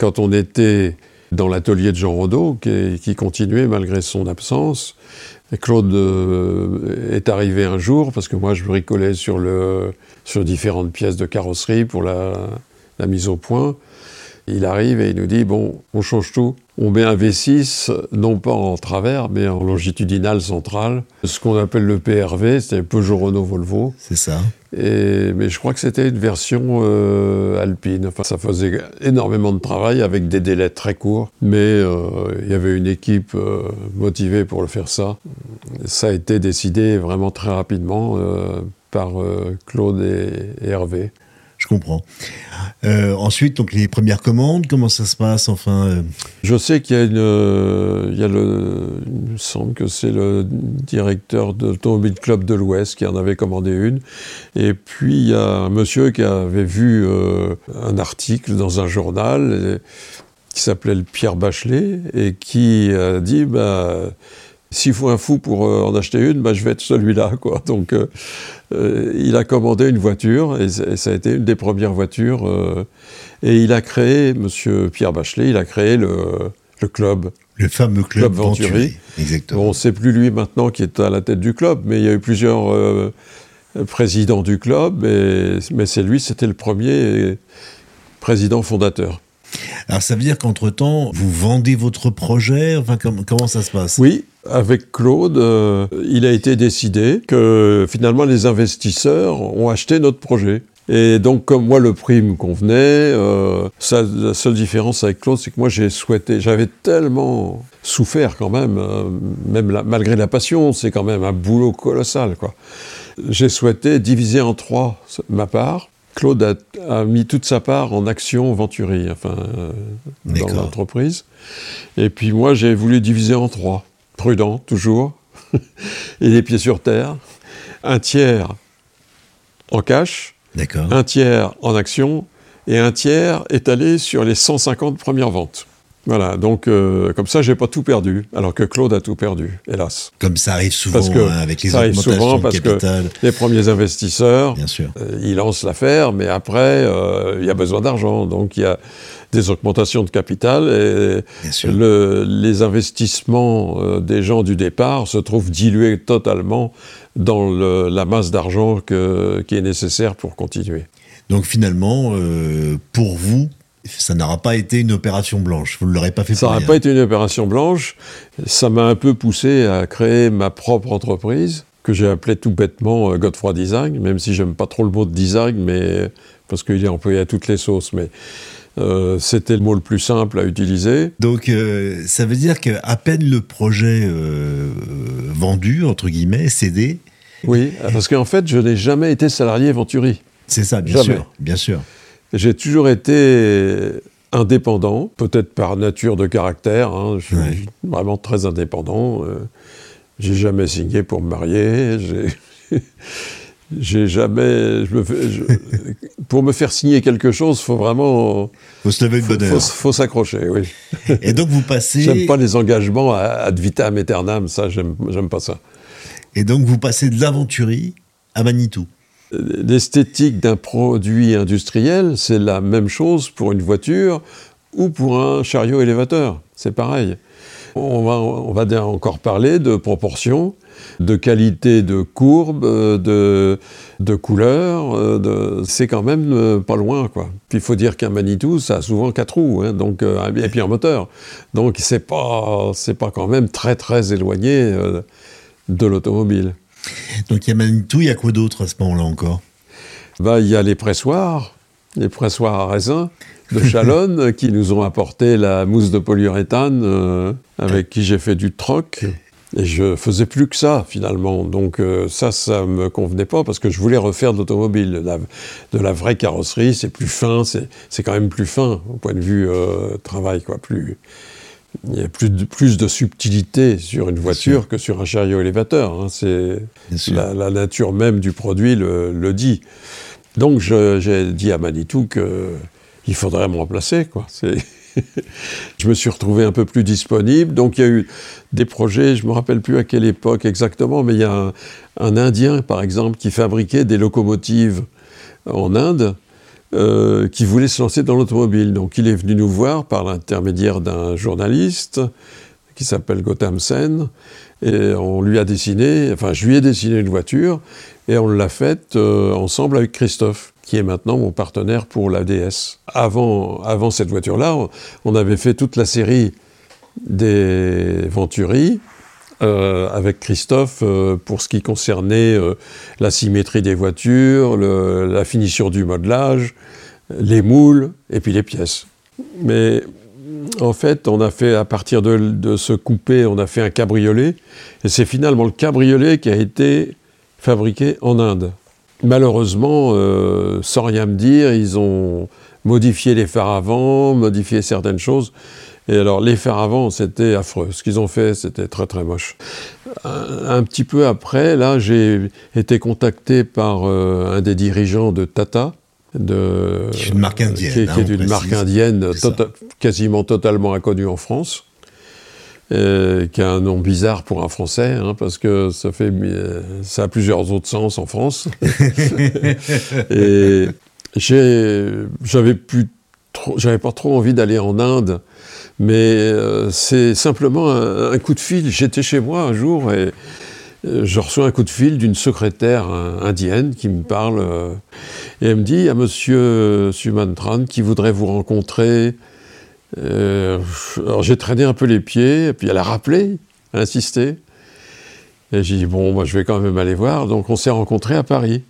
Quand on était dans l'atelier de Jean Rondeau, qui, continuait malgré son absence, Claude euh, est arrivé un jour, parce que moi je bricolais sur différentes pièces de carrosserie pour la mise au point. Il arrive et il nous dit, bon, on change tout. On met un V6, non pas en travers, mais en longitudinal central. Ce qu'on appelle le PRV, c'était Peugeot Renault Volvo. C'est ça. Et, mais je crois que c'était une version euh, alpine. Enfin, ça faisait énormément de travail avec des délais très courts. Mais euh, il y avait une équipe euh, motivée pour le faire ça. Ça a été décidé vraiment très rapidement par Claude et Hervé. Je comprends. Euh, ensuite, donc les premières commandes, comment ça se passe enfin euh? Je sais qu'il y a une, euh, il le, il me semble que c'est le directeur de l'Automobile Club de l'Ouest qui en avait commandé une. Et puis il y a un monsieur qui avait vu un article dans un journal qui s'appelait Pierre Bachelet et qui a dit bah s'il faut un fou pour en acheter une, bah, je vais être celui-là. Donc, il a commandé une voiture, et, ça a été une des premières voitures. Euh, et il a créé, Monsieur Pierre Bachelet, il a créé le, club. Le fameux club, Venturi. Exactement. Bon, c'est plus lui maintenant qui est à la tête du club, mais il y a eu plusieurs euh, présidents du club, mais c'est lui, c'était le premier président fondateur. Alors ça veut dire qu'entre-temps, vous vendez votre projet Enfin, comment ça se passe? Oui, avec Claude, euh, il a été décidé que finalement les investisseurs ont acheté notre projet. Et donc, comme moi, le prix me convenait, euh, la seule différence avec Claude, c'est que moi, j'ai souhaité, j'avais tellement souffert quand même, euh, même malgré la passion, c'est quand même un boulot colossal. J'ai souhaité diviser en trois ma part. Claude a, mis toute sa part en action Venturi, enfin, dans l'entreprise. Et puis moi, j'ai voulu diviser en trois. Prudent toujours, [laughs] et les pieds sur terre, un tiers en cash, un tiers en action, et un tiers étalé sur les 150 premières ventes. Voilà, donc euh, comme ça, j'ai pas tout perdu, alors que Claude a tout perdu, hélas. Comme ça arrive souvent hein, avec les ça arrive souvent parce Que les premiers investisseurs, Bien sûr. Euh, ils lancent l'affaire, mais après, euh, il y a besoin d'argent, donc il y a des augmentations de capital et le, les investissements des gens du départ se trouvent dilués totalement dans le, la masse d'argent qui est nécessaire pour continuer. Donc finalement, pour vous, ça n'aura pas été une opération blanche. Vous ne l'aurez pas fait Ça n'aura pas été une opération blanche. Ça m'a un peu poussé à créer ma propre entreprise, que j'ai appelée tout bêtement euh, Godefroy Design, même si j'aime pas trop le mot de design, mais parce qu'il est employé à toutes les sauces. Mais euh, c'était le mot le plus simple à utiliser. Donc, euh, ça veut dire qu'à peine le projet vendu, entre guillemets, cédé. Oui, parce qu'en fait, je n'ai jamais été salarié Venturi. C'est ça, bien sûr, bien sûr. J'ai toujours été indépendant, peut-être par nature de caractère. Hein, je suis vraiment très indépendant. Euh, j'ai jamais signé pour me marier. J'ai [laughs] jamais. Je me [laughs] pour me faire signer quelque chose, faut vraiment. Faut se lever bonne heure. Faut, s'accrocher, oui. Et donc vous passez. j'aime pas les engagements ad vitam aeternam, ça, j'aime pas ça. Et donc vous passez de l'aventurie à Manitou. L'esthétique d'un produit industriel, c'est la même chose pour une voiture ou pour un chariot élévateur. C'est pareil. On va, encore parler de proportions, de qualité de courbe, de, de couleur. C'est quand même euh, pas loin. Puis il faut dire qu'un Manitou, ça a souvent quatre roues, hein, donc, euh, et puis un moteur. Donc c'est pas, c'est pas quand même très très éloigné euh, de l'automobile. Donc il y a Manitou, il y a quoi d'autre à ce moment-là encore? Bah, Il y a les pressoirs, les pressoirs à raisin de Chalonne [laughs] qui nous ont apporté la mousse de polyuréthane euh, avec qui j'ai fait du troc. Et je faisais plus que ça finalement. Donc euh, ça, ça me convenait pas parce que je voulais refaire de l'automobile. De, la, vraie carrosserie, c'est plus fin, c'est quand même plus fin au point de vue euh, travail, quoi. Plus, il y a plus de, plus de subtilité sur une voiture que sur un chariot élévateur. Hein. C'est la, nature même du produit le, dit. Donc j'ai dit à Manitou qu'il faudrait me remplacer. Quoi. [laughs] je me suis retrouvé un peu plus disponible. Donc il y a eu des projets, je ne me rappelle plus à quelle époque exactement, mais il y a un, un Indien, par exemple, qui fabriquait des locomotives en Inde euh, qui voulait se lancer dans l'automobile. Donc il est venu nous voir par l'intermédiaire d'un journaliste qui s'appelle Gotham Sen, et on lui a dessiné, enfin je lui ai dessiné une voiture, et on l'a faite euh, ensemble avec Christophe, qui est maintenant mon partenaire pour l'ADS. Avant, avant cette voiture-là, on avait fait toute la série des Venturi, euh, avec Christophe euh, pour ce qui concernait euh, la symétrie des voitures, la finition du modelage, les moules et puis les pièces. Mais en fait, on a fait, à partir de, ce coupé, on a fait un cabriolet, et c'est finalement le cabriolet qui a été fabriqué en Inde. Malheureusement, sans rien me dire, ils ont modifié les phares avant, modifié certaines choses, et alors, les fers avant, c'était affreux. Ce qu'ils ont fait, c'était très très moche. Un, petit peu après, là, j'ai été contacté par euh, un des dirigeants de Tata. De, une marque indienne. Qui, est une marque indienne tota-, quasiment totalement inconnue en France. Qui a un nom bizarre pour un Français, hein, parce que ça, fait, ça a plusieurs autres sens en France. [laughs] et j'avais plus j'avais pas trop envie d'aller en Inde mais euh, c'est simplement un, coup de fil. J'étais chez moi un jour et euh, je reçois un coup de fil d'une secrétaire indienne qui me parle euh, et elle me dit à monsieur Sumantran qui voudrait vous rencontrer? alors j'ai traîné un peu les pieds et puis elle a rappelé, elle a insisté. Et j'ai dit bon, moi je vais quand même aller voir. Donc on s'est rencontrés à Paris.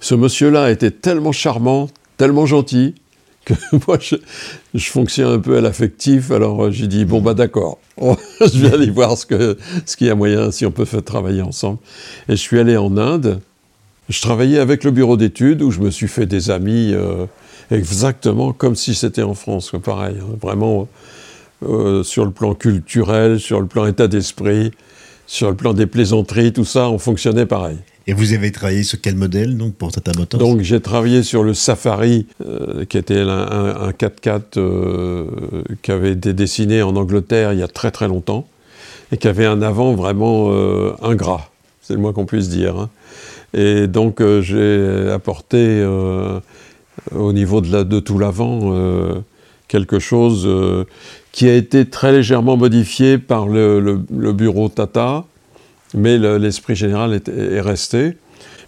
Ce monsieur-là était tellement charmant, tellement gentil que [laughs] moi, je, fonctionne un peu à l'affectif. Alors, euh, j'ai dit, bon, bah d'accord, [laughs] je vais aller voir ce qu'il ce y a moyen, si on peut faire travailler ensemble. Et je suis allé en Inde. Je travaillais avec le bureau d'études où je me suis fait des amis euh, exactement comme si c'était en France, pareil. Hein, vraiment, euh, sur le plan culturel, sur le plan état d'esprit, sur le plan des plaisanteries, tout ça, on fonctionnait pareil. Et vous avez travaillé sur quel modèle donc pour Tata Motors? Donc j'ai travaillé sur le Safari, euh, qui était un, 4x4 euh, qui avait été dessiné en Angleterre il y a très très longtemps et qui avait un avant vraiment euh, ingrat, c'est le moins qu'on puisse dire. Hein. Et donc j'ai apporté au niveau de, tout l'avant quelque chose qui a été très légèrement modifié par le bureau Tata mais l'esprit général est, resté.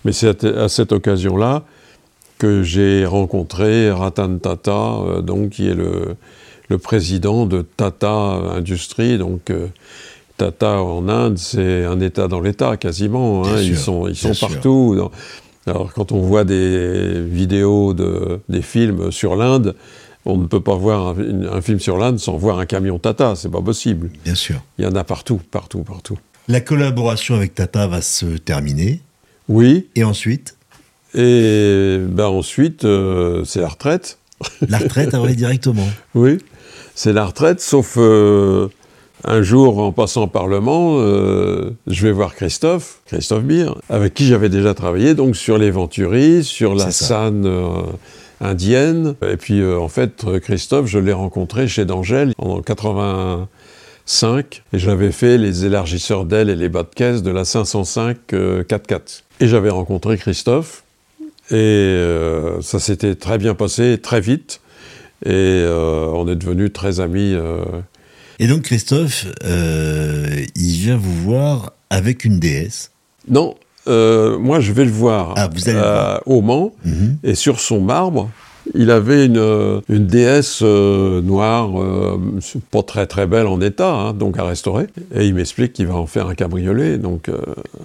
Mais c'est à cette occasion-là que j'ai rencontré Ratan Tata, euh, donc, qui est le, président de Tata Industries. Donc, euh, Tata en Inde, c'est un État dans l'État quasiment. Hein. ils sont, ils sont partout. alors, quand on voit des vidéos, de, des films sur l'Inde, on ne peut pas voir un, un film sur l'Inde sans voir un camion Tata, c'est pas possible. Bien sûr. Il y en a partout, partout, partout. La collaboration avec Tata va se terminer. Oui. Et ensuite Et ben ensuite, euh, c'est la retraite. [laughs] La retraite, ah oui, directement. Oui, c'est la retraite, sauf euh, un jour, en passant par le Mans, euh, je vais voir Christophe, Christophe Beer, avec qui j'avais déjà travaillé, donc sur les Venturies, sur la euh, indienne. Et puis, en fait, Christophe, je l'ai rencontré chez D'Angèle en 85, et j'avais fait les élargisseurs d'ailes et les bas de caisse de la 505 4x4. Et j'avais rencontré Christophe, et ça s'était très bien passé, très vite. Et euh, on est devenus très amis. Euh. Et donc Christophe, euh, il vient vous voir avec une déesse Non, moi je vais le voir, ah, vous allez le voir. au Mans, mhm. et sur son marbre, il avait une, une déesse noire, pas très très belle en état, hein, donc à restaurer. Et il m'explique qu'il va en faire un cabriolet. Donc,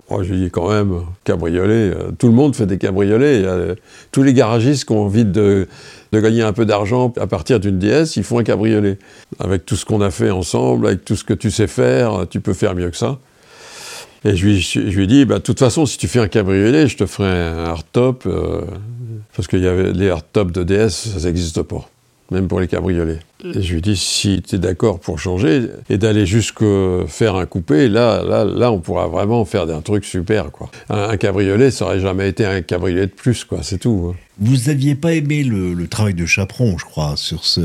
moi je dis quand même, cabriolet, tout le monde fait des cabriolets. tous les garagistes qui ont envie de de gagner un peu d'argent à partir d'une DS, ils font un cabriolet. Avec tout ce qu'on a fait ensemble, avec tout ce que tu sais faire, tu peux faire mieux que ça. Et je lui, je lui ai dit, bah, de toute façon, si tu fais un cabriolet, je te ferai un hardtop, euh, parce que y avait, les hardtops de DS, ça n'existe pas même pour les cabriolets. Et je lui dis, si tu es d'accord pour changer et d'aller jusqu'à faire un coupé, là, là, là, on pourra vraiment faire un truc super, quoi. Un, cabriolet, ça aurait jamais été un cabriolet de plus, quoi, c'est tout. Hein. Vous aviez pas aimé le, travail de Chaperon, je crois, sur, ce,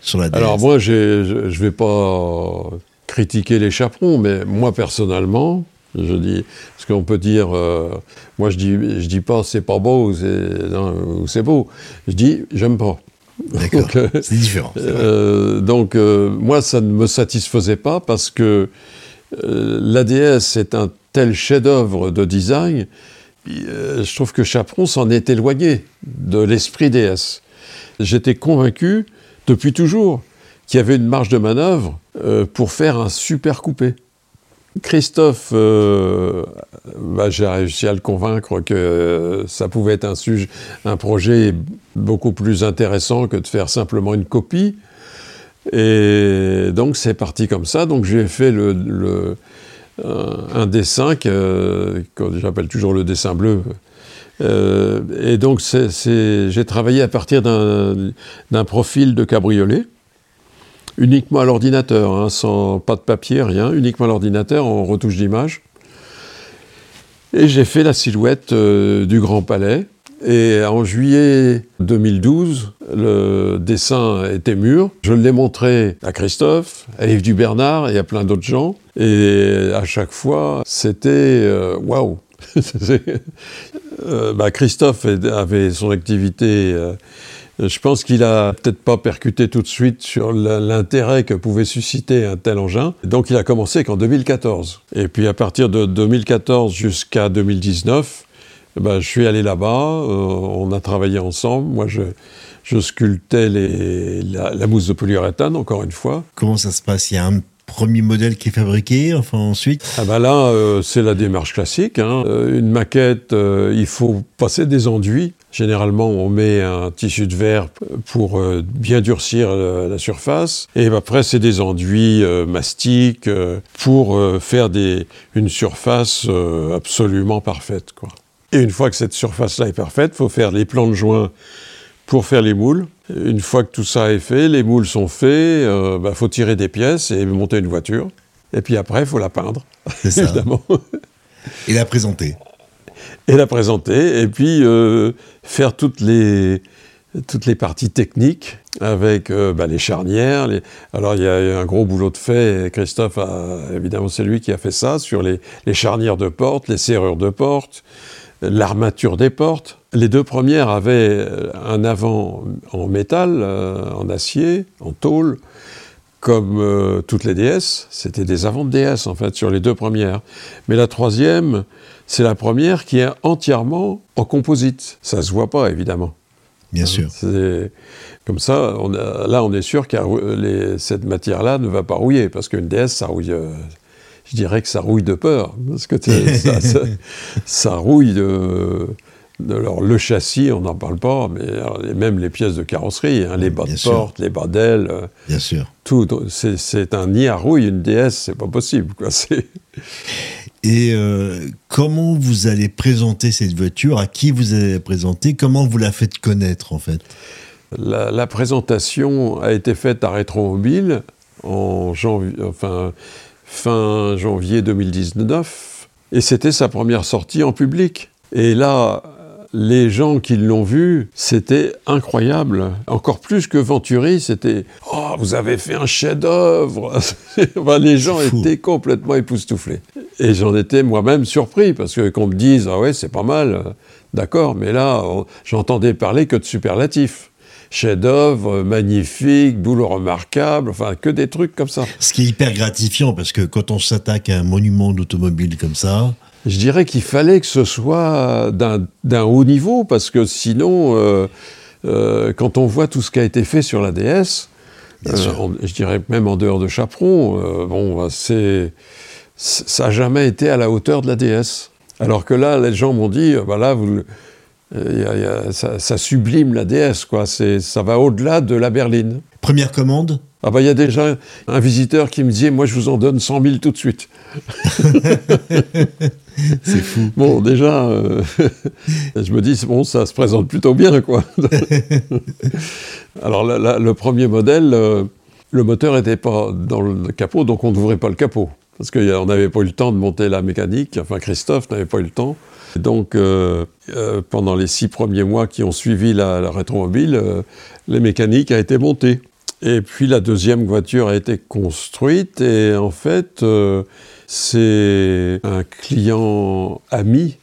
sur la DS? Alors moi, je ne vais pas critiquer les chaperons, mais moi, personnellement, je dis, parce qu'on peut dire, euh, moi je dis, je dis pas c'est pas beau ou c'est beau. Je dis j'aime pas. D'accord, euh, c'est différent. Euh, donc, euh, moi, ça ne me satisfaisait pas parce que l'ADS est un tel chef-d'œuvre de design, je trouve que Chaperon s'en est éloigné de l'esprit DS. J'étais convaincu, depuis toujours, qu'il y avait une marge de manœuvre pour faire un super coupé. Christophe, euh, bah, j'ai réussi à le convaincre que ça pouvait être un, sujet, un projet beaucoup plus intéressant que de faire simplement une copie. Et donc c'est parti comme ça. Donc j'ai fait le, un, dessin que, j'appelle toujours le dessin bleu. Euh, et donc j'ai travaillé à partir d'un profil de cabriolet uniquement à l'ordinateur, hein, sans pas de papier, rien, uniquement à l'ordinateur en retouche d'image. Et j'ai fait la silhouette euh, du Grand Palais. Et en juillet 2012, le dessin était mûr. Je l'ai montré à Christophe, à Yves Dubernard et à plein d'autres gens. Et à chaque fois, c'était euh, waouh! [laughs] Euh, bah, Christophe avait son activité je pense qu'il a peut-être pas percuté tout de suite sur l'intérêt que pouvait susciter un tel engin. Donc il a commencé qu'en 2014. Et puis à partir de 2014 jusqu'à 2019, eh ben, je suis allé là-bas, euh, on a travaillé ensemble. Moi, je, sculptais la, mousse de polyuréthane, encore une fois. Comment ça se passe? Il y premier modèle qui est fabriqué, enfin ensuite Ah ben là, euh, c'est la démarche classique. Hein. Euh, une maquette, il faut passer des enduits. Généralement, on met un tissu de verre pour euh, bien durcir la, surface. Et après, c'est des enduits euh, mastiques euh, pour faire une surface absolument parfaite. Et une fois que cette surface-là est parfaite, il faut faire les plans de joint pour faire les moules. Une fois que tout ça est fait, les moules sont faits, il bah, faut tirer des pièces et monter une voiture. Et puis après, il faut la peindre, évidemment. [laughs] Et la présenter et la présenter, et puis euh, faire toutes les, toutes les parties techniques avec euh, bah, les charnières. Alors il y a un gros boulot de fait, Christophe, a, évidemment c'est lui qui a fait ça, sur les, les charnières de porte, les serrures de porte, l'armature des portes. Les deux premières avaient un avant en métal, euh, en acier, en tôle, comme toutes les DS. C'était des avants de DS en fait sur les deux premières. Mais la troisième, c'est la première qui est entièrement en composite. Ça ne se voit pas, évidemment. Bien sûr. Comme ça, on là, on est sûr que cette matière-là ne va pas rouiller, parce qu'une DS, ça rouille. Euh, je dirais que ça rouille de peur, parce que [laughs] ça, rouille de. le châssis, on n'en parle pas, mais même les pièces de carrosserie, hein, les bas de porte, les bas d'ailes. Euh, Bien sûr. Tout, c'est un nid à rouille, une DS, c'est pas possible. Quoi. [laughs] Et euh, comment vous allez présenter cette voiture? À qui vous allez la présenter? Comment vous la faites connaître en fait? La, présentation a été faite à Rétromobile en janvier, enfin, fin janvier 2019, et c'était sa première sortie en public. Et là, les gens qui l'ont vu, c'était incroyable. Encore plus que Venturi, c'était Oh, vous avez fait un chef-d'œuvre [laughs] Les gens étaient complètement époustouflés. Et j'en étais moi-même surpris, parce que qu'on me dise Ah ouais, c'est pas mal, d'accord, mais là, j'entendais parler que de superlatifs chef-d'œuvre, magnifique, boulot remarquable, enfin que des trucs comme ça. Ce qui est hyper gratifiant parce que quand on s'attaque à un monument d'automobile comme ça, je dirais qu'il fallait que ce soit d'un haut niveau, parce que sinon, euh, euh, quand on voit tout ce qui a été fait sur la DS, euh, je dirais même en dehors de Chaperon, bon, bah, c'est, ça n'a jamais été à la hauteur de la DS. Alors que là, les gens m'ont dit, bah là, ça, sublime la DS, quoi. ça va au-delà de la berline. Première commande? Ah bah il y a déjà un visiteur qui me disait, moi je vous en donne 100 000 tout de suite. [laughs] C'est fou. Bon, déjà, euh, [laughs] je me dis, bon, ça se présente plutôt bien, quoi. [laughs] Alors, le premier modèle, euh, le moteur n'était pas dans le capot, donc on n'ouvrait pas le capot. Parce qu'on n'avait pas eu le temps de monter la mécanique, enfin Christophe n'avait pas eu le temps. Donc, euh, pendant les six premiers mois qui ont suivi la, la rétromobile, les mécaniques a été montées. Et puis la deuxième voiture a été construite et en fait, c'est un client ami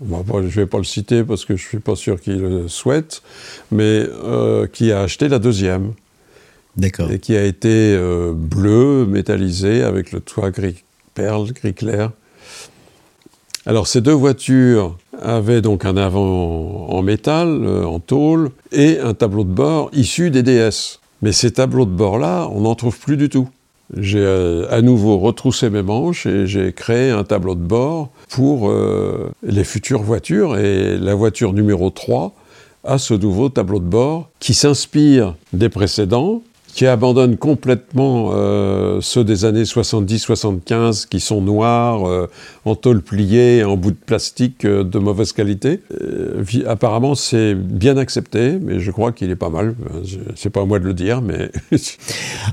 je ne vais pas le citer parce que je ne suis pas sûr qu'il le souhaite, mais euh, qui a acheté la deuxième. Et qui a été euh, bleu, métallisé, avec le toit gris perle, gris clair. Alors ces deux voitures avaient donc un avant en métal, euh, en tôle, et un tableau de bord issu des DS. Mais ces tableaux de bord-là, on n'en trouve plus du tout j'ai euh, à nouveau retroussé mes manches et j'ai créé un tableau de bord pour les futures voitures. Et la voiture numéro 3 a ce nouveau tableau de bord qui s'inspire des précédents, qui abandonne complètement euh, ceux des années 70-75 qui sont noirs, euh, en tôle pliée, en bout de plastique euh, de mauvaise qualité. apparemment, c'est bien accepté, mais je crois qu'il est pas mal. C'est pas à moi de le dire, mais. [laughs]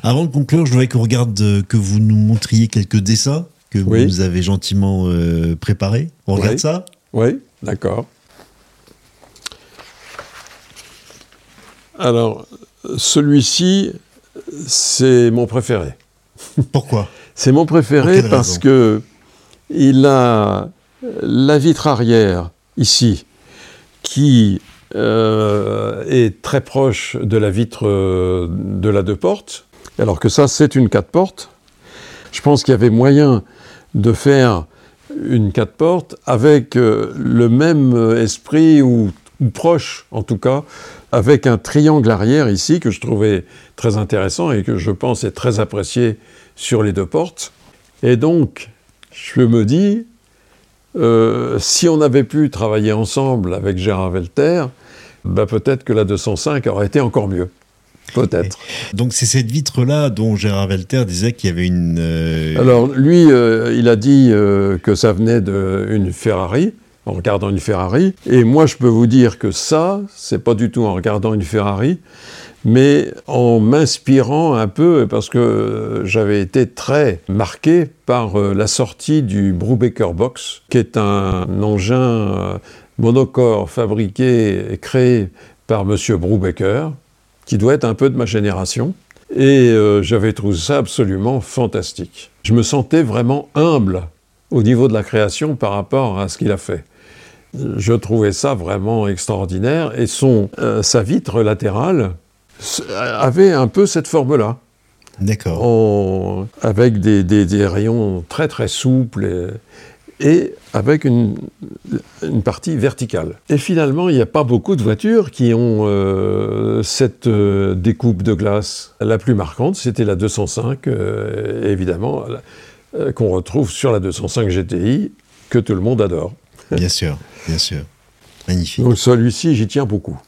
Avant de conclure, je voudrais qu'on regarde, que vous nous montriez quelques dessins que vous nous avez gentiment préparés. On regarde ça? Oui, d'accord. Alors, celui-ci, c'est mon préféré. Pourquoi? C'est mon préféré parce que il a la vitre arrière ici qui euh, est très proche de la vitre euh, de la deux portes, alors que ça c'est une quatre portes. Je pense qu'il y avait moyen de faire une quatre portes avec euh, le même esprit ou proche en tout cas avec un triangle arrière ici que je trouvais très intéressant et que je pense est très apprécié sur les deux portes. Et donc, je me dis, euh, si on avait pu travailler ensemble avec Gérard Velter, bah peut-être que la 205 aurait été encore mieux. Peut-être. Donc c'est cette vitre-là dont Gérard Velter disait qu'il y avait une... Euh, Alors lui, euh, il a dit que ça venait d'une Ferrari en regardant une Ferrari. Et moi, je peux vous dire que ça, c'est pas du tout en regardant une Ferrari, mais en m'inspirant un peu, parce que j'avais été très marqué par euh, la sortie du Brubaker Box, qui est un engin euh, monocore fabriqué et créé par M. Brubaker, qui doit être un peu de ma génération. Et euh, j'avais trouvé ça absolument fantastique. Je me sentais vraiment humble au niveau de la création par rapport à ce qu'il a fait. Je trouvais ça vraiment extraordinaire et son, euh, sa vitre latérale avait un peu cette forme-là. D'accord. Avec des, des, rayons très très souples et, avec une, une, partie verticale. Et finalement, il n'y a pas beaucoup de voitures qui ont euh, cette euh, découpe de glace. La plus marquante, c'était la 205, évidemment, qu'on retrouve sur la 205 GTI, que tout le monde adore. Bien sûr, bien sûr. Magnifique. Donc celui-ci, j'y tiens beaucoup.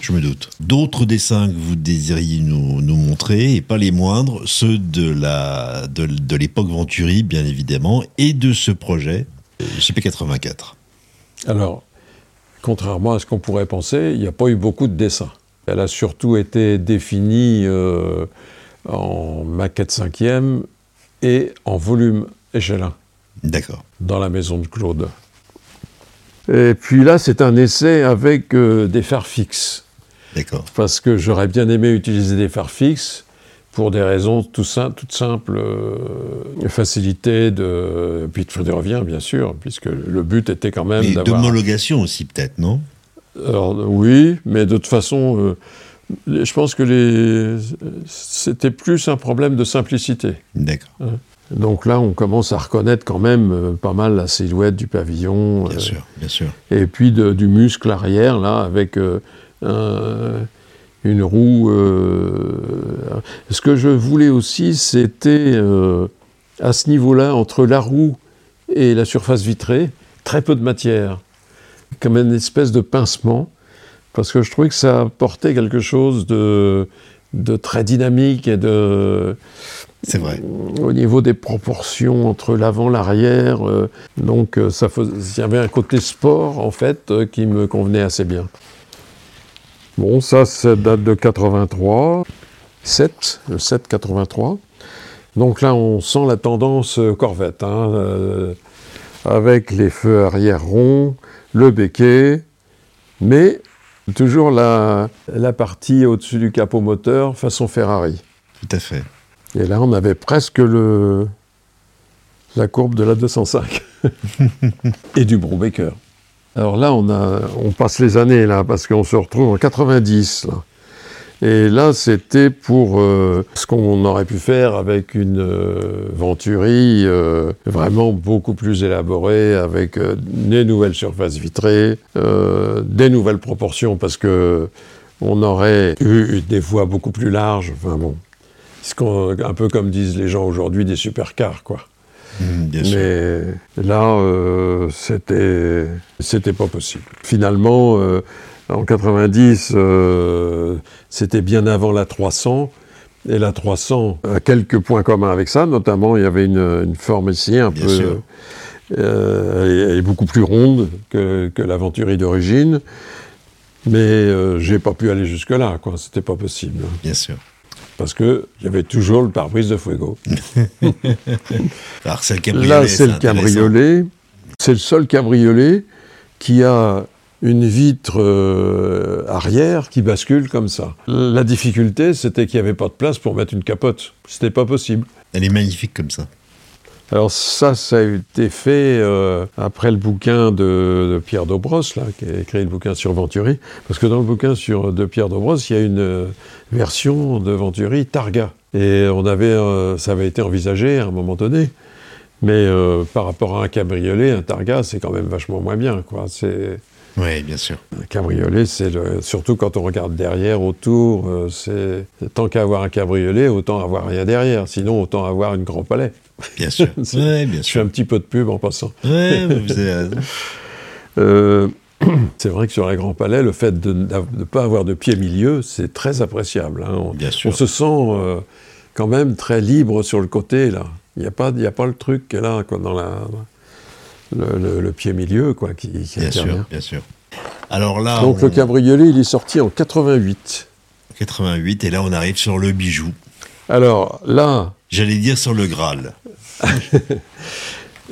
Je me doute. D'autres dessins que vous désiriez nous, montrer, et pas les moindres, ceux de la de, l'époque Venturi, bien évidemment, et de ce projet GP84. Alors, contrairement à ce qu'on pourrait penser, il n'y a pas eu beaucoup de dessins. Elle a surtout été définie euh, en maquette cinquième et en volume échelon. D'accord. Dans la maison de Claude. Et puis là, c'est un essai avec euh, des phares fixes. D'accord. Parce que j'aurais bien aimé utiliser des phares fixes pour des raisons tout toutes simples, euh, facilité de, puis de revient bien sûr, puisque le but était quand même d'avoir... d'homologation aussi peut-être, non? Alors oui, mais de toute façon, euh, je pense que les... c'était plus un problème de simplicité. D'accord. Hein. Donc là, on commence à reconnaître quand même euh, pas mal la silhouette du pavillon. Bien sûr, bien sûr. Et puis du muscle arrière, là, avec un une roue. Euh, ce que je voulais aussi, c'était euh, à ce niveau-là, entre la roue et la surface vitrée, très peu de matière, comme une espèce de pincement, parce que je trouvais que ça apportait quelque chose de, de très dynamique et de. C'est vrai. Au niveau des proportions entre l'avant, l'arrière, euh, donc ça il y avait un côté sport en fait qui me convenait assez bien. Bon, ça, ça date de 83, 7, le 7 83. Donc là, on sent la tendance euh, Corvette, hein, euh, avec les feux arrière ronds, le béquet, mais toujours la, la partie au-dessus du capot moteur façon Ferrari. Tout à fait. Et là, on avait presque le, la courbe de la 205 [laughs] et du Brubaker. Alors là, on, a, on passe les années, là, parce qu'on se retrouve en 90, Et là, c'était pour euh, ce qu'on aurait pu faire avec une euh, Venturi euh, vraiment beaucoup plus élaborée, avec des nouvelles surfaces vitrées, des nouvelles proportions, parce que on aurait eu des voies beaucoup plus larges. Enfin bon, un peu comme disent les gens aujourd'hui des supercars, quoi. Mmh, Mais là, euh, c'était, c'était pas possible. Finalement, euh, en 90, euh, c'était bien avant la 300. Et la 300 a quelques points communs avec ça, notamment il y avait une, forme ici un peu. elle, est, beaucoup plus ronde que, que l'Aventurie d'origine. Mais j'ai pas pu aller jusque-là, quoi. C'était pas possible. Bien sûr parce qu'il y avait toujours le pare-brise de Fuego. [laughs] Alors c'est le cabriolet. Là, c'est le cabriolet. C'est le seul cabriolet qui a une vitre euh, arrière qui bascule comme ça. La difficulté, c'était qu'il n'y avait pas de place pour mettre une capote. C'était pas possible. Elle est magnifique comme ça. Alors ça, ça a été fait euh, après le bouquin de, Pierre Dobros, qui a écrit le bouquin sur Venturi, parce que dans le bouquin sur, de Pierre Dobros, il y a une euh, version de Venturi Targa. Et on avait, euh, ça avait été envisagé à un moment donné. Mais par rapport à un cabriolet, un Targa, c'est quand même vachement moins bien. Quoi. Oui, bien sûr. Un cabriolet, c'est surtout quand on regarde derrière, autour, c'est tant qu'à avoir un cabriolet, autant avoir rien derrière. Sinon, autant avoir une Grand Palais. Bien sûr. [laughs] ouais, bien sûr. Je fais un petit peu de pub en passant. Ouais, vous avez [laughs] euh, [clears throat] c'est vrai que sur la Grand Palais, le fait de ne pas avoir de pied milieu, c'est très appréciable. Hein. On, bien sûr. on se sent euh, quand même très libre sur le côté, là. Il n'y a, pas, a pas le truc là, quoi, dans la, le, pied milieu, quoi, qui, qui bien Sûr, bien sûr. Alors là, Donc le cabriolet, il est sorti en 88. 88, et là on arrive sur le bijou. Alors là... J'allais dire sur le Graal. [laughs]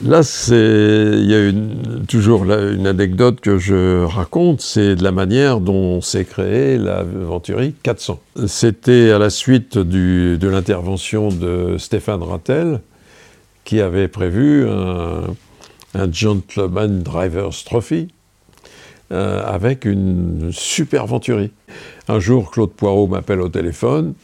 Là, il y a toujours une anecdote que je raconte, c'est de la manière dont s'est créée la Venturi 400. C'était à la suite de l'intervention de Stéphane Rattel, qui avait prévu un, Gentleman Driver's Trophy euh, avec une super Venturi. Un jour, Claude Poirot m'appelle au téléphone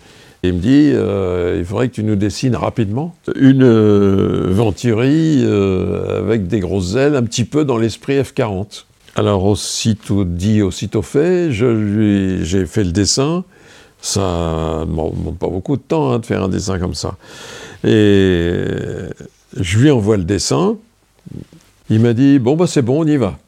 il me dit, euh, il faudrait que tu nous dessines rapidement une euh, Venturi euh, avec des grosses ailes, un petit peu dans l'esprit F40. Alors aussitôt dit, aussitôt fait, j'ai fait le dessin. Ça ne demande pas beaucoup de temps hein, de faire un dessin comme ça. Et je lui envoie le dessin. Il m'a dit, bon, bah c'est bon, on y va.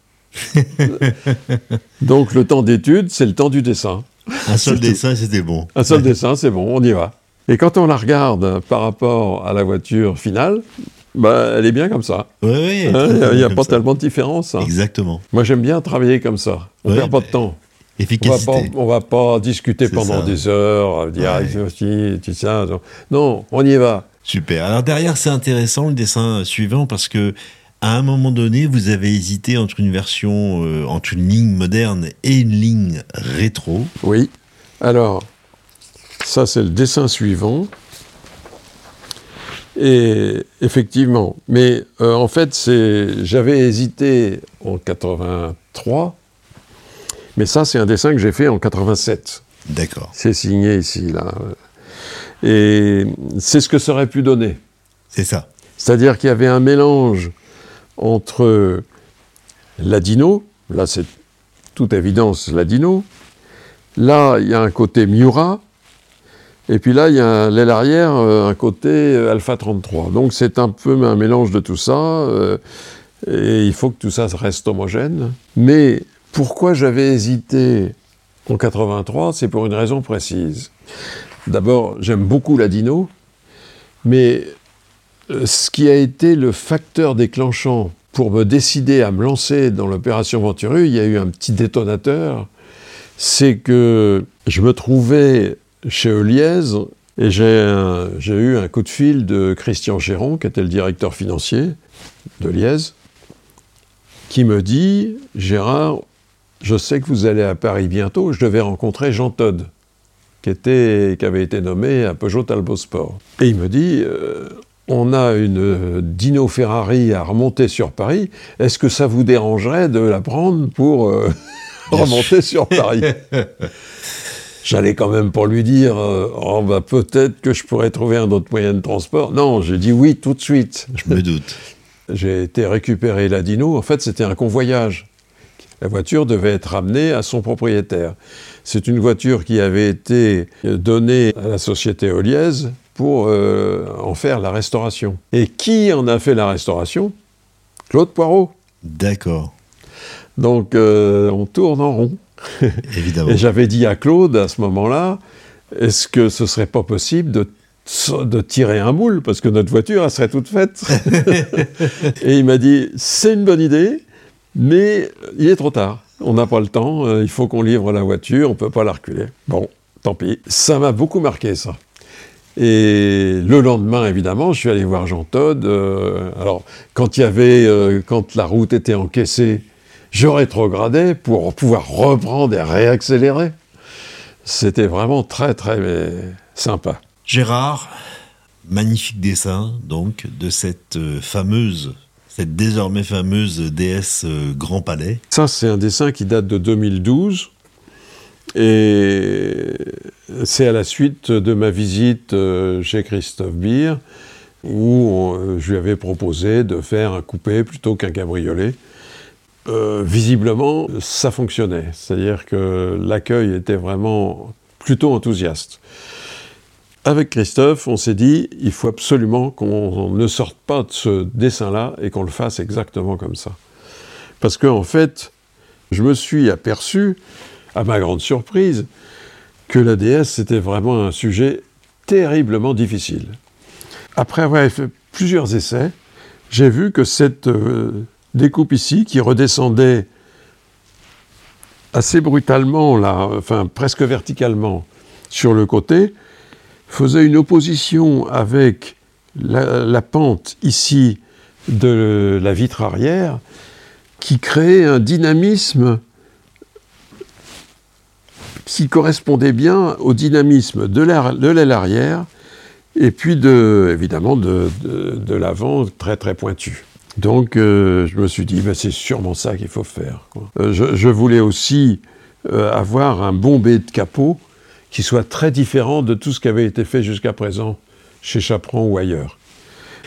[laughs] Donc le temps d'étude, c'est le temps du dessin. Un seul dessin, c'était bon. Un seul dessin, c'est bon, on y va. Et quand on la regarde par rapport à la voiture finale, bah, elle est bien comme ça. Oui, oui. Hein, il n'y a, pas tellement de différence. Hein. Exactement. Moi, j'aime bien travailler comme ça. On ne perd pas de temps. Efficacité. On pas, va pas discuter pendant des heures, dire ouais. ah, ça. Non, on y va. Super. Alors derrière, c'est intéressant le dessin suivant parce que à un moment donné, vous avez hésité entre une version, euh, entre une ligne moderne et une ligne rétro. Oui. Alors, ça c'est le dessin suivant. Et effectivement, mais euh, en fait, j'avais hésité en 83, mais ça c'est un dessin que j'ai fait en 87. D'accord. C'est signé ici, là. Et c'est ce que ça aurait pu donner. C'est ça. C'est-à-dire qu'il y avait un mélange entre Ladino, là c'est toute évidence Ladino, là il y a un côté Miura, et puis là il y a l'aile arrière, euh, un côté euh, Alpha 33. Donc c'est un peu un mélange de tout ça, euh, et il faut que tout ça reste homogène. Mais pourquoi j'avais hésité en 83, c'est pour une raison précise. D'abord, j'aime beaucoup Ladino, mais ce qui a été le facteur déclenchant pour me décider à me lancer dans l'opération Venturu, il y a eu un petit détonateur, c'est que je me trouvais chez Euliez et j'ai eu un coup de fil de Christian Géron, qui était le directeur financier de Liège, qui me dit Gérard, je sais que vous allez à Paris bientôt, je devais rencontrer Jean Todd, qui, était, avait été nommé à Peugeot Talbot Sport. Et il me dit euh, on a une Dino Ferrari à remonter sur Paris, est-ce que ça vous dérangerait de la prendre pour euh, [laughs] [laughs] remonter sur Paris? [laughs] J'allais quand même pour lui dire, euh, oh, bah, peut-être que je pourrais trouver un autre moyen de transport. Non, j'ai dit oui tout de suite. Je me doute. j'ai été récupérer la Dino. En fait, c'était un convoyage. La voiture devait être ramenée à son propriétaire. C'est une voiture qui avait été donnée à la société Oliez pour euh, en faire la restauration. Et qui en a fait la restauration? Claude Poirot. D'accord. Donc euh, on tourne en rond. [laughs] Évidemment. Et j'avais dit à Claude à ce moment-là, est-ce que ce serait pas possible de, de tirer un moule? Parce que notre voiture elle serait toute faite [laughs] Et il m'a dit c'est une bonne idée, mais il est trop tard. On n'a pas le temps, euh, il faut qu'on livre la voiture, on ne peut pas la reculer. Bon, tant pis. Ça m'a beaucoup marqué, ça. Et le lendemain, évidemment, je suis allé voir Jean Todd. Euh, alors, quand il y avait, euh, quand la route était encaissée, je rétrogradais pour pouvoir reprendre et réaccélérer. C'était vraiment très, très sympa. Gérard, magnifique dessin, donc, de cette fameuse cette désormais fameuse déesse Grand Palais. Ça, c'est un dessin qui date de 2012. Et c'est à la suite de ma visite euh, chez Christophe Beer, où euh, je lui avais proposé de faire un coupé plutôt qu'un cabriolet. Euh, visiblement, ça fonctionnait. C'est-à-dire que l'accueil était vraiment plutôt enthousiaste. Avec Christophe, on s'est dit, il faut absolument qu'on ne sorte pas de ce dessin-là et qu'on le fasse exactement comme ça. Parce qu'en en fait, je me suis aperçu à ma grande surprise, que la déesse, c'était vraiment un sujet terriblement difficile. Après avoir fait plusieurs essais, j'ai vu que cette euh, découpe ici, qui redescendait assez brutalement, enfin presque verticalement, sur le côté, faisait une opposition avec la, la pente ici de la vitre arrière, qui créait un dynamisme qui correspondait bien au dynamisme de l'aile arrière et puis de, évidemment de, l'avant très très pointu. Donc euh, je me suis dit, ben, c'est sûrement ça qu'il faut faire. Euh, je, voulais aussi euh, avoir un bombé de capot qui soit très différent de tout ce qui avait été fait jusqu'à présent chez Chaperon ou ailleurs.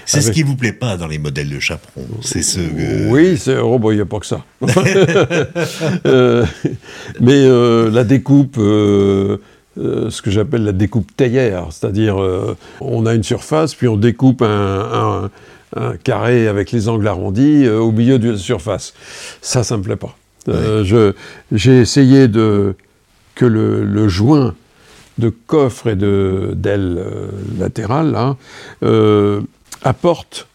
C'est ce qui vous plaît pas dans les modèles de chaperon. C'est ce. Oui, c'est oh, il n'y a pas que ça. [laughs] Euh, mais euh, la découpe. Euh, ce que j'appelle la découpe théière, c'est-à-dire on a une surface, puis on découpe un, carré avec les angles arrondis au milieu de la surface. Ça, ça me plaît pas. J'ai essayé de que le, joint de coffre et d'aile latérale hein, apporte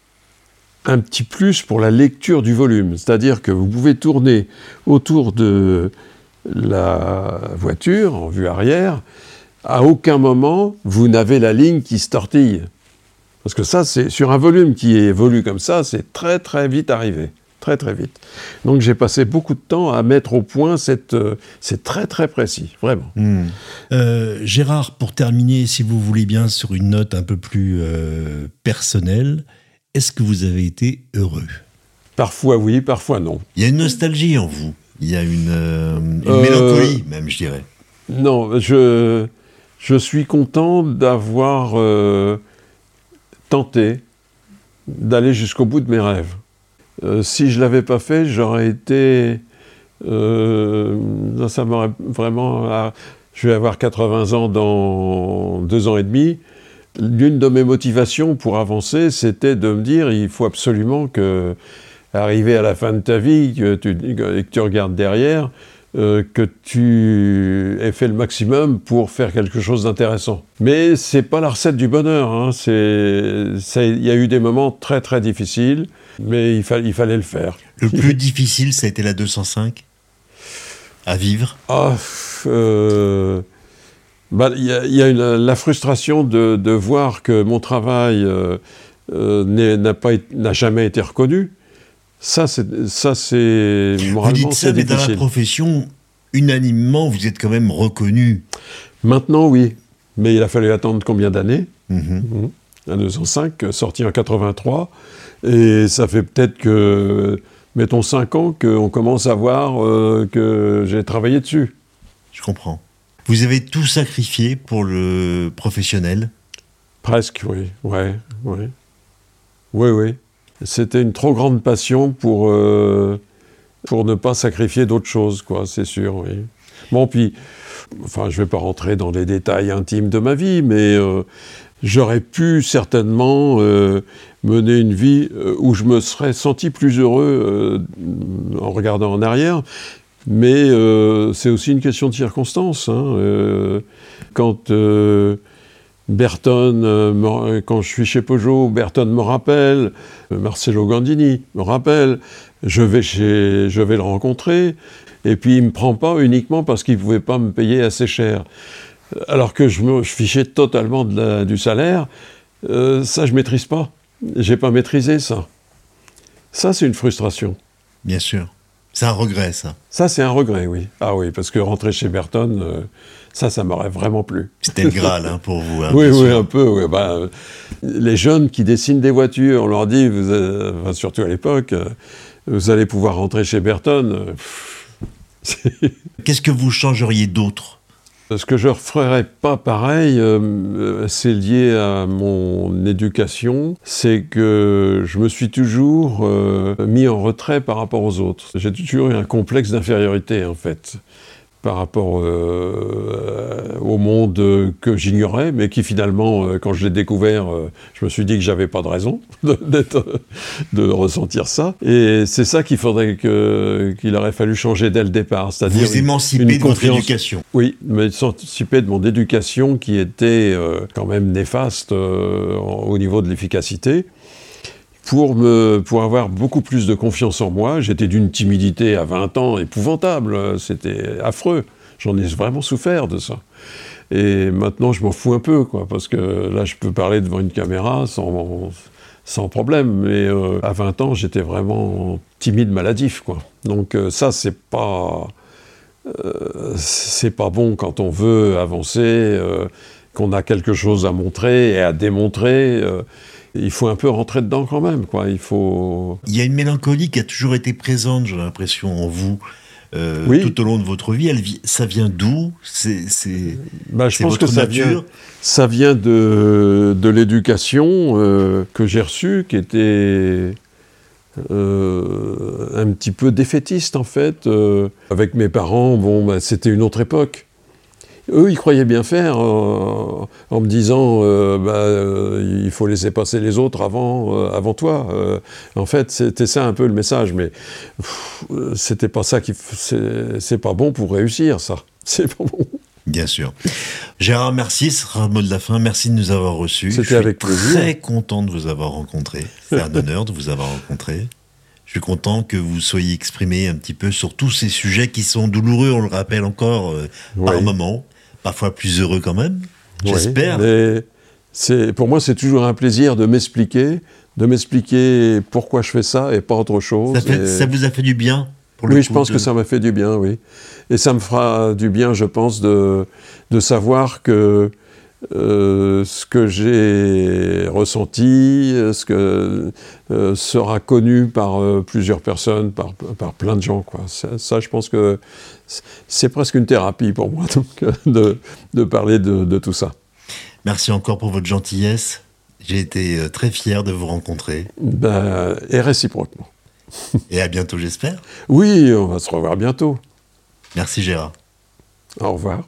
un petit plus pour la lecture du volume. C'est-à-dire que vous pouvez tourner autour de, la voiture en vue arrière, à aucun moment vous n'avez la ligne qui se tortille. Parce que ça, c'est sur un volume qui évolue comme ça, c'est très très vite arrivé. Très très vite. Donc j'ai passé beaucoup de temps à mettre au point cette. Euh, c'est très très précis, vraiment. Hmm. Euh, Gérard, pour terminer, si vous voulez bien, sur une note un peu plus euh, personnelle, est-ce que vous avez été heureux? Parfois oui, parfois non. Il y a une nostalgie en vous. Il y a une, une mélancolie, même, je dirais. Non, je, je suis content d'avoir tenté d'aller jusqu'au bout de mes rêves. Euh, si je ne l'avais pas fait, j'aurais été... Euh, ça m'aurait vraiment... je vais avoir 80 ans dans deux ans et demi. L'une de mes motivations pour avancer, c'était de me dire, il faut absolument que, arriver à la fin de ta vie, tu, que tu regardes derrière, euh, que tu aies fait le maximum pour faire quelque chose d'intéressant. Mais c'est pas la recette du bonheur. Hein. Il y a eu des moments très très difficiles, mais il, il fallait le faire. Le [laughs] plus difficile, ça a été la 205 à vivre? Ah, euh, bah, il y a, la frustration de, voir que mon travail euh, n'a jamais été reconnu. Ça, c'est, ça, c'est moralement, Vous dites ça, mais dans la profession, unanimement, vous êtes quand même reconnu. Maintenant, oui. Mais il a fallu attendre combien d'années? Mm Un 205, sorti en 83. Et ça fait peut-être que, mettons 5 ans, qu'on commence à voir euh, que j'ai travaillé dessus. Je comprends. Vous avez tout sacrifié pour le professionnel? Presque, oui. Ouais, ouais. Oui, oui. C'était une trop grande passion pour, euh, pour ne pas sacrifier d'autres choses, quoi, c'est sûr. Bon, puis, enfin, je ne vais pas rentrer dans les détails intimes de ma vie, mais euh, j'aurais pu certainement euh, mener une vie où je me serais senti plus heureux en regardant en arrière, mais c'est aussi une question de circonstances. Hein, quand Berton, euh, quand je suis chez Peugeot, Berton me rappelle, euh, Marcelo Gandini me rappelle, je vais, le rencontrer, et puis il me prend pas uniquement parce qu'il ne pouvait pas me payer assez cher. Alors que je me fichais totalement du salaire, euh, ça je maîtrise pas. J'ai pas maîtrisé ça. Ça c'est une frustration. Bien sûr. C'est un regret ça. Ça c'est un regret, oui. Ah oui, parce que rentrer chez Berton ça, ça m'aurait vraiment plu. C'était le Graal hein, pour vous. Hein, oui, oui, un peu. Bah, les jeunes qui dessinent des voitures, on leur dit, vous, surtout à l'époque, euh, vous allez pouvoir rentrer chez Burton. Euh, [laughs] Qu'est-ce que vous changeriez d'autre ce que je ne referais pas pareil, euh, c'est lié à mon éducation, c'est que je me suis toujours mis en retrait par rapport aux autres. J'ai toujours eu un complexe d'infériorité en fait par rapport euh, au monde que j'ignorais, mais qui finalement, euh, quand je l'ai découvert, euh, je me suis dit que j'avais pas de raison [laughs] de, ressentir ça. Et c'est ça qu'il faudrait que, qu'il aurait fallu changer dès le départ, c'est-à-dire vous émanciper de votre éducation. Oui, m'émanciper de mon éducation qui était quand même néfaste au niveau de l'efficacité pour, me, pour avoir beaucoup plus de confiance en moi. J'étais d'une timidité à 20 ans épouvantable, c'était affreux. J'en ai vraiment souffert de ça. Et maintenant, je m'en fous un peu, quoi, parce que là, je peux parler devant une caméra sans, sans problème. Mais euh, à 20 ans, j'étais vraiment timide, maladif, quoi. Donc euh, ça, c'est pas... Euh, c'est pas bon quand on veut avancer, qu'on a quelque chose à montrer et à démontrer il faut un peu rentrer dedans quand même. Quoi. Il, faut... il y a une mélancolie qui a toujours été présente, j'ai l'impression, en vous. Euh, tout au long de votre vie, elle, ça vient d'où? C'est bah, Je pense que ça vient, ça vient de, de l'éducation euh, que j'ai reçue, qui était euh, un petit peu défaitiste en fait. avec mes parents, bon, bah, c'était une autre époque. Eux, ils croyaient bien faire en me disant euh, bah, euh, il faut laisser passer les autres avant, euh, avant toi. en fait, c'était ça un peu le message, mais c'était pas ça qui. C'est pas bon pour réussir, ça. [laughs] C'est pas bon. Bien sûr. Gérard, merci. Ce sera le mot de la fin. Merci de nous avoir reçus. C'était avec plaisir. très content de vous avoir rencontré. C'est un honneur de vous avoir rencontré. Je suis content que vous soyez exprimé un petit peu sur tous ces sujets qui sont douloureux, on le rappelle encore, euh, par moment, parfois plus heureux quand même. J'espère. pour moi, c'est toujours un plaisir de m'expliquer, de m'expliquer pourquoi je fais ça et pas autre chose. Ça, vous a fait du bien Oui, je pense que ça m'a fait du bien, oui. Et ça me fera du bien, je pense, de, de savoir que euh, ce que j'ai ressenti, ce que euh, sera connu par euh, plusieurs personnes, par, par, plein de gens. Quoi. Ça, je pense que c'est presque une thérapie pour moi [laughs] donc, de, de, parler de, de, tout ça. Merci encore pour votre gentillesse. J'ai été très fier de vous rencontrer. Ben, et réciproquement. et à bientôt, j'espère. Oui, on va se revoir bientôt. Merci Gérard. Au revoir.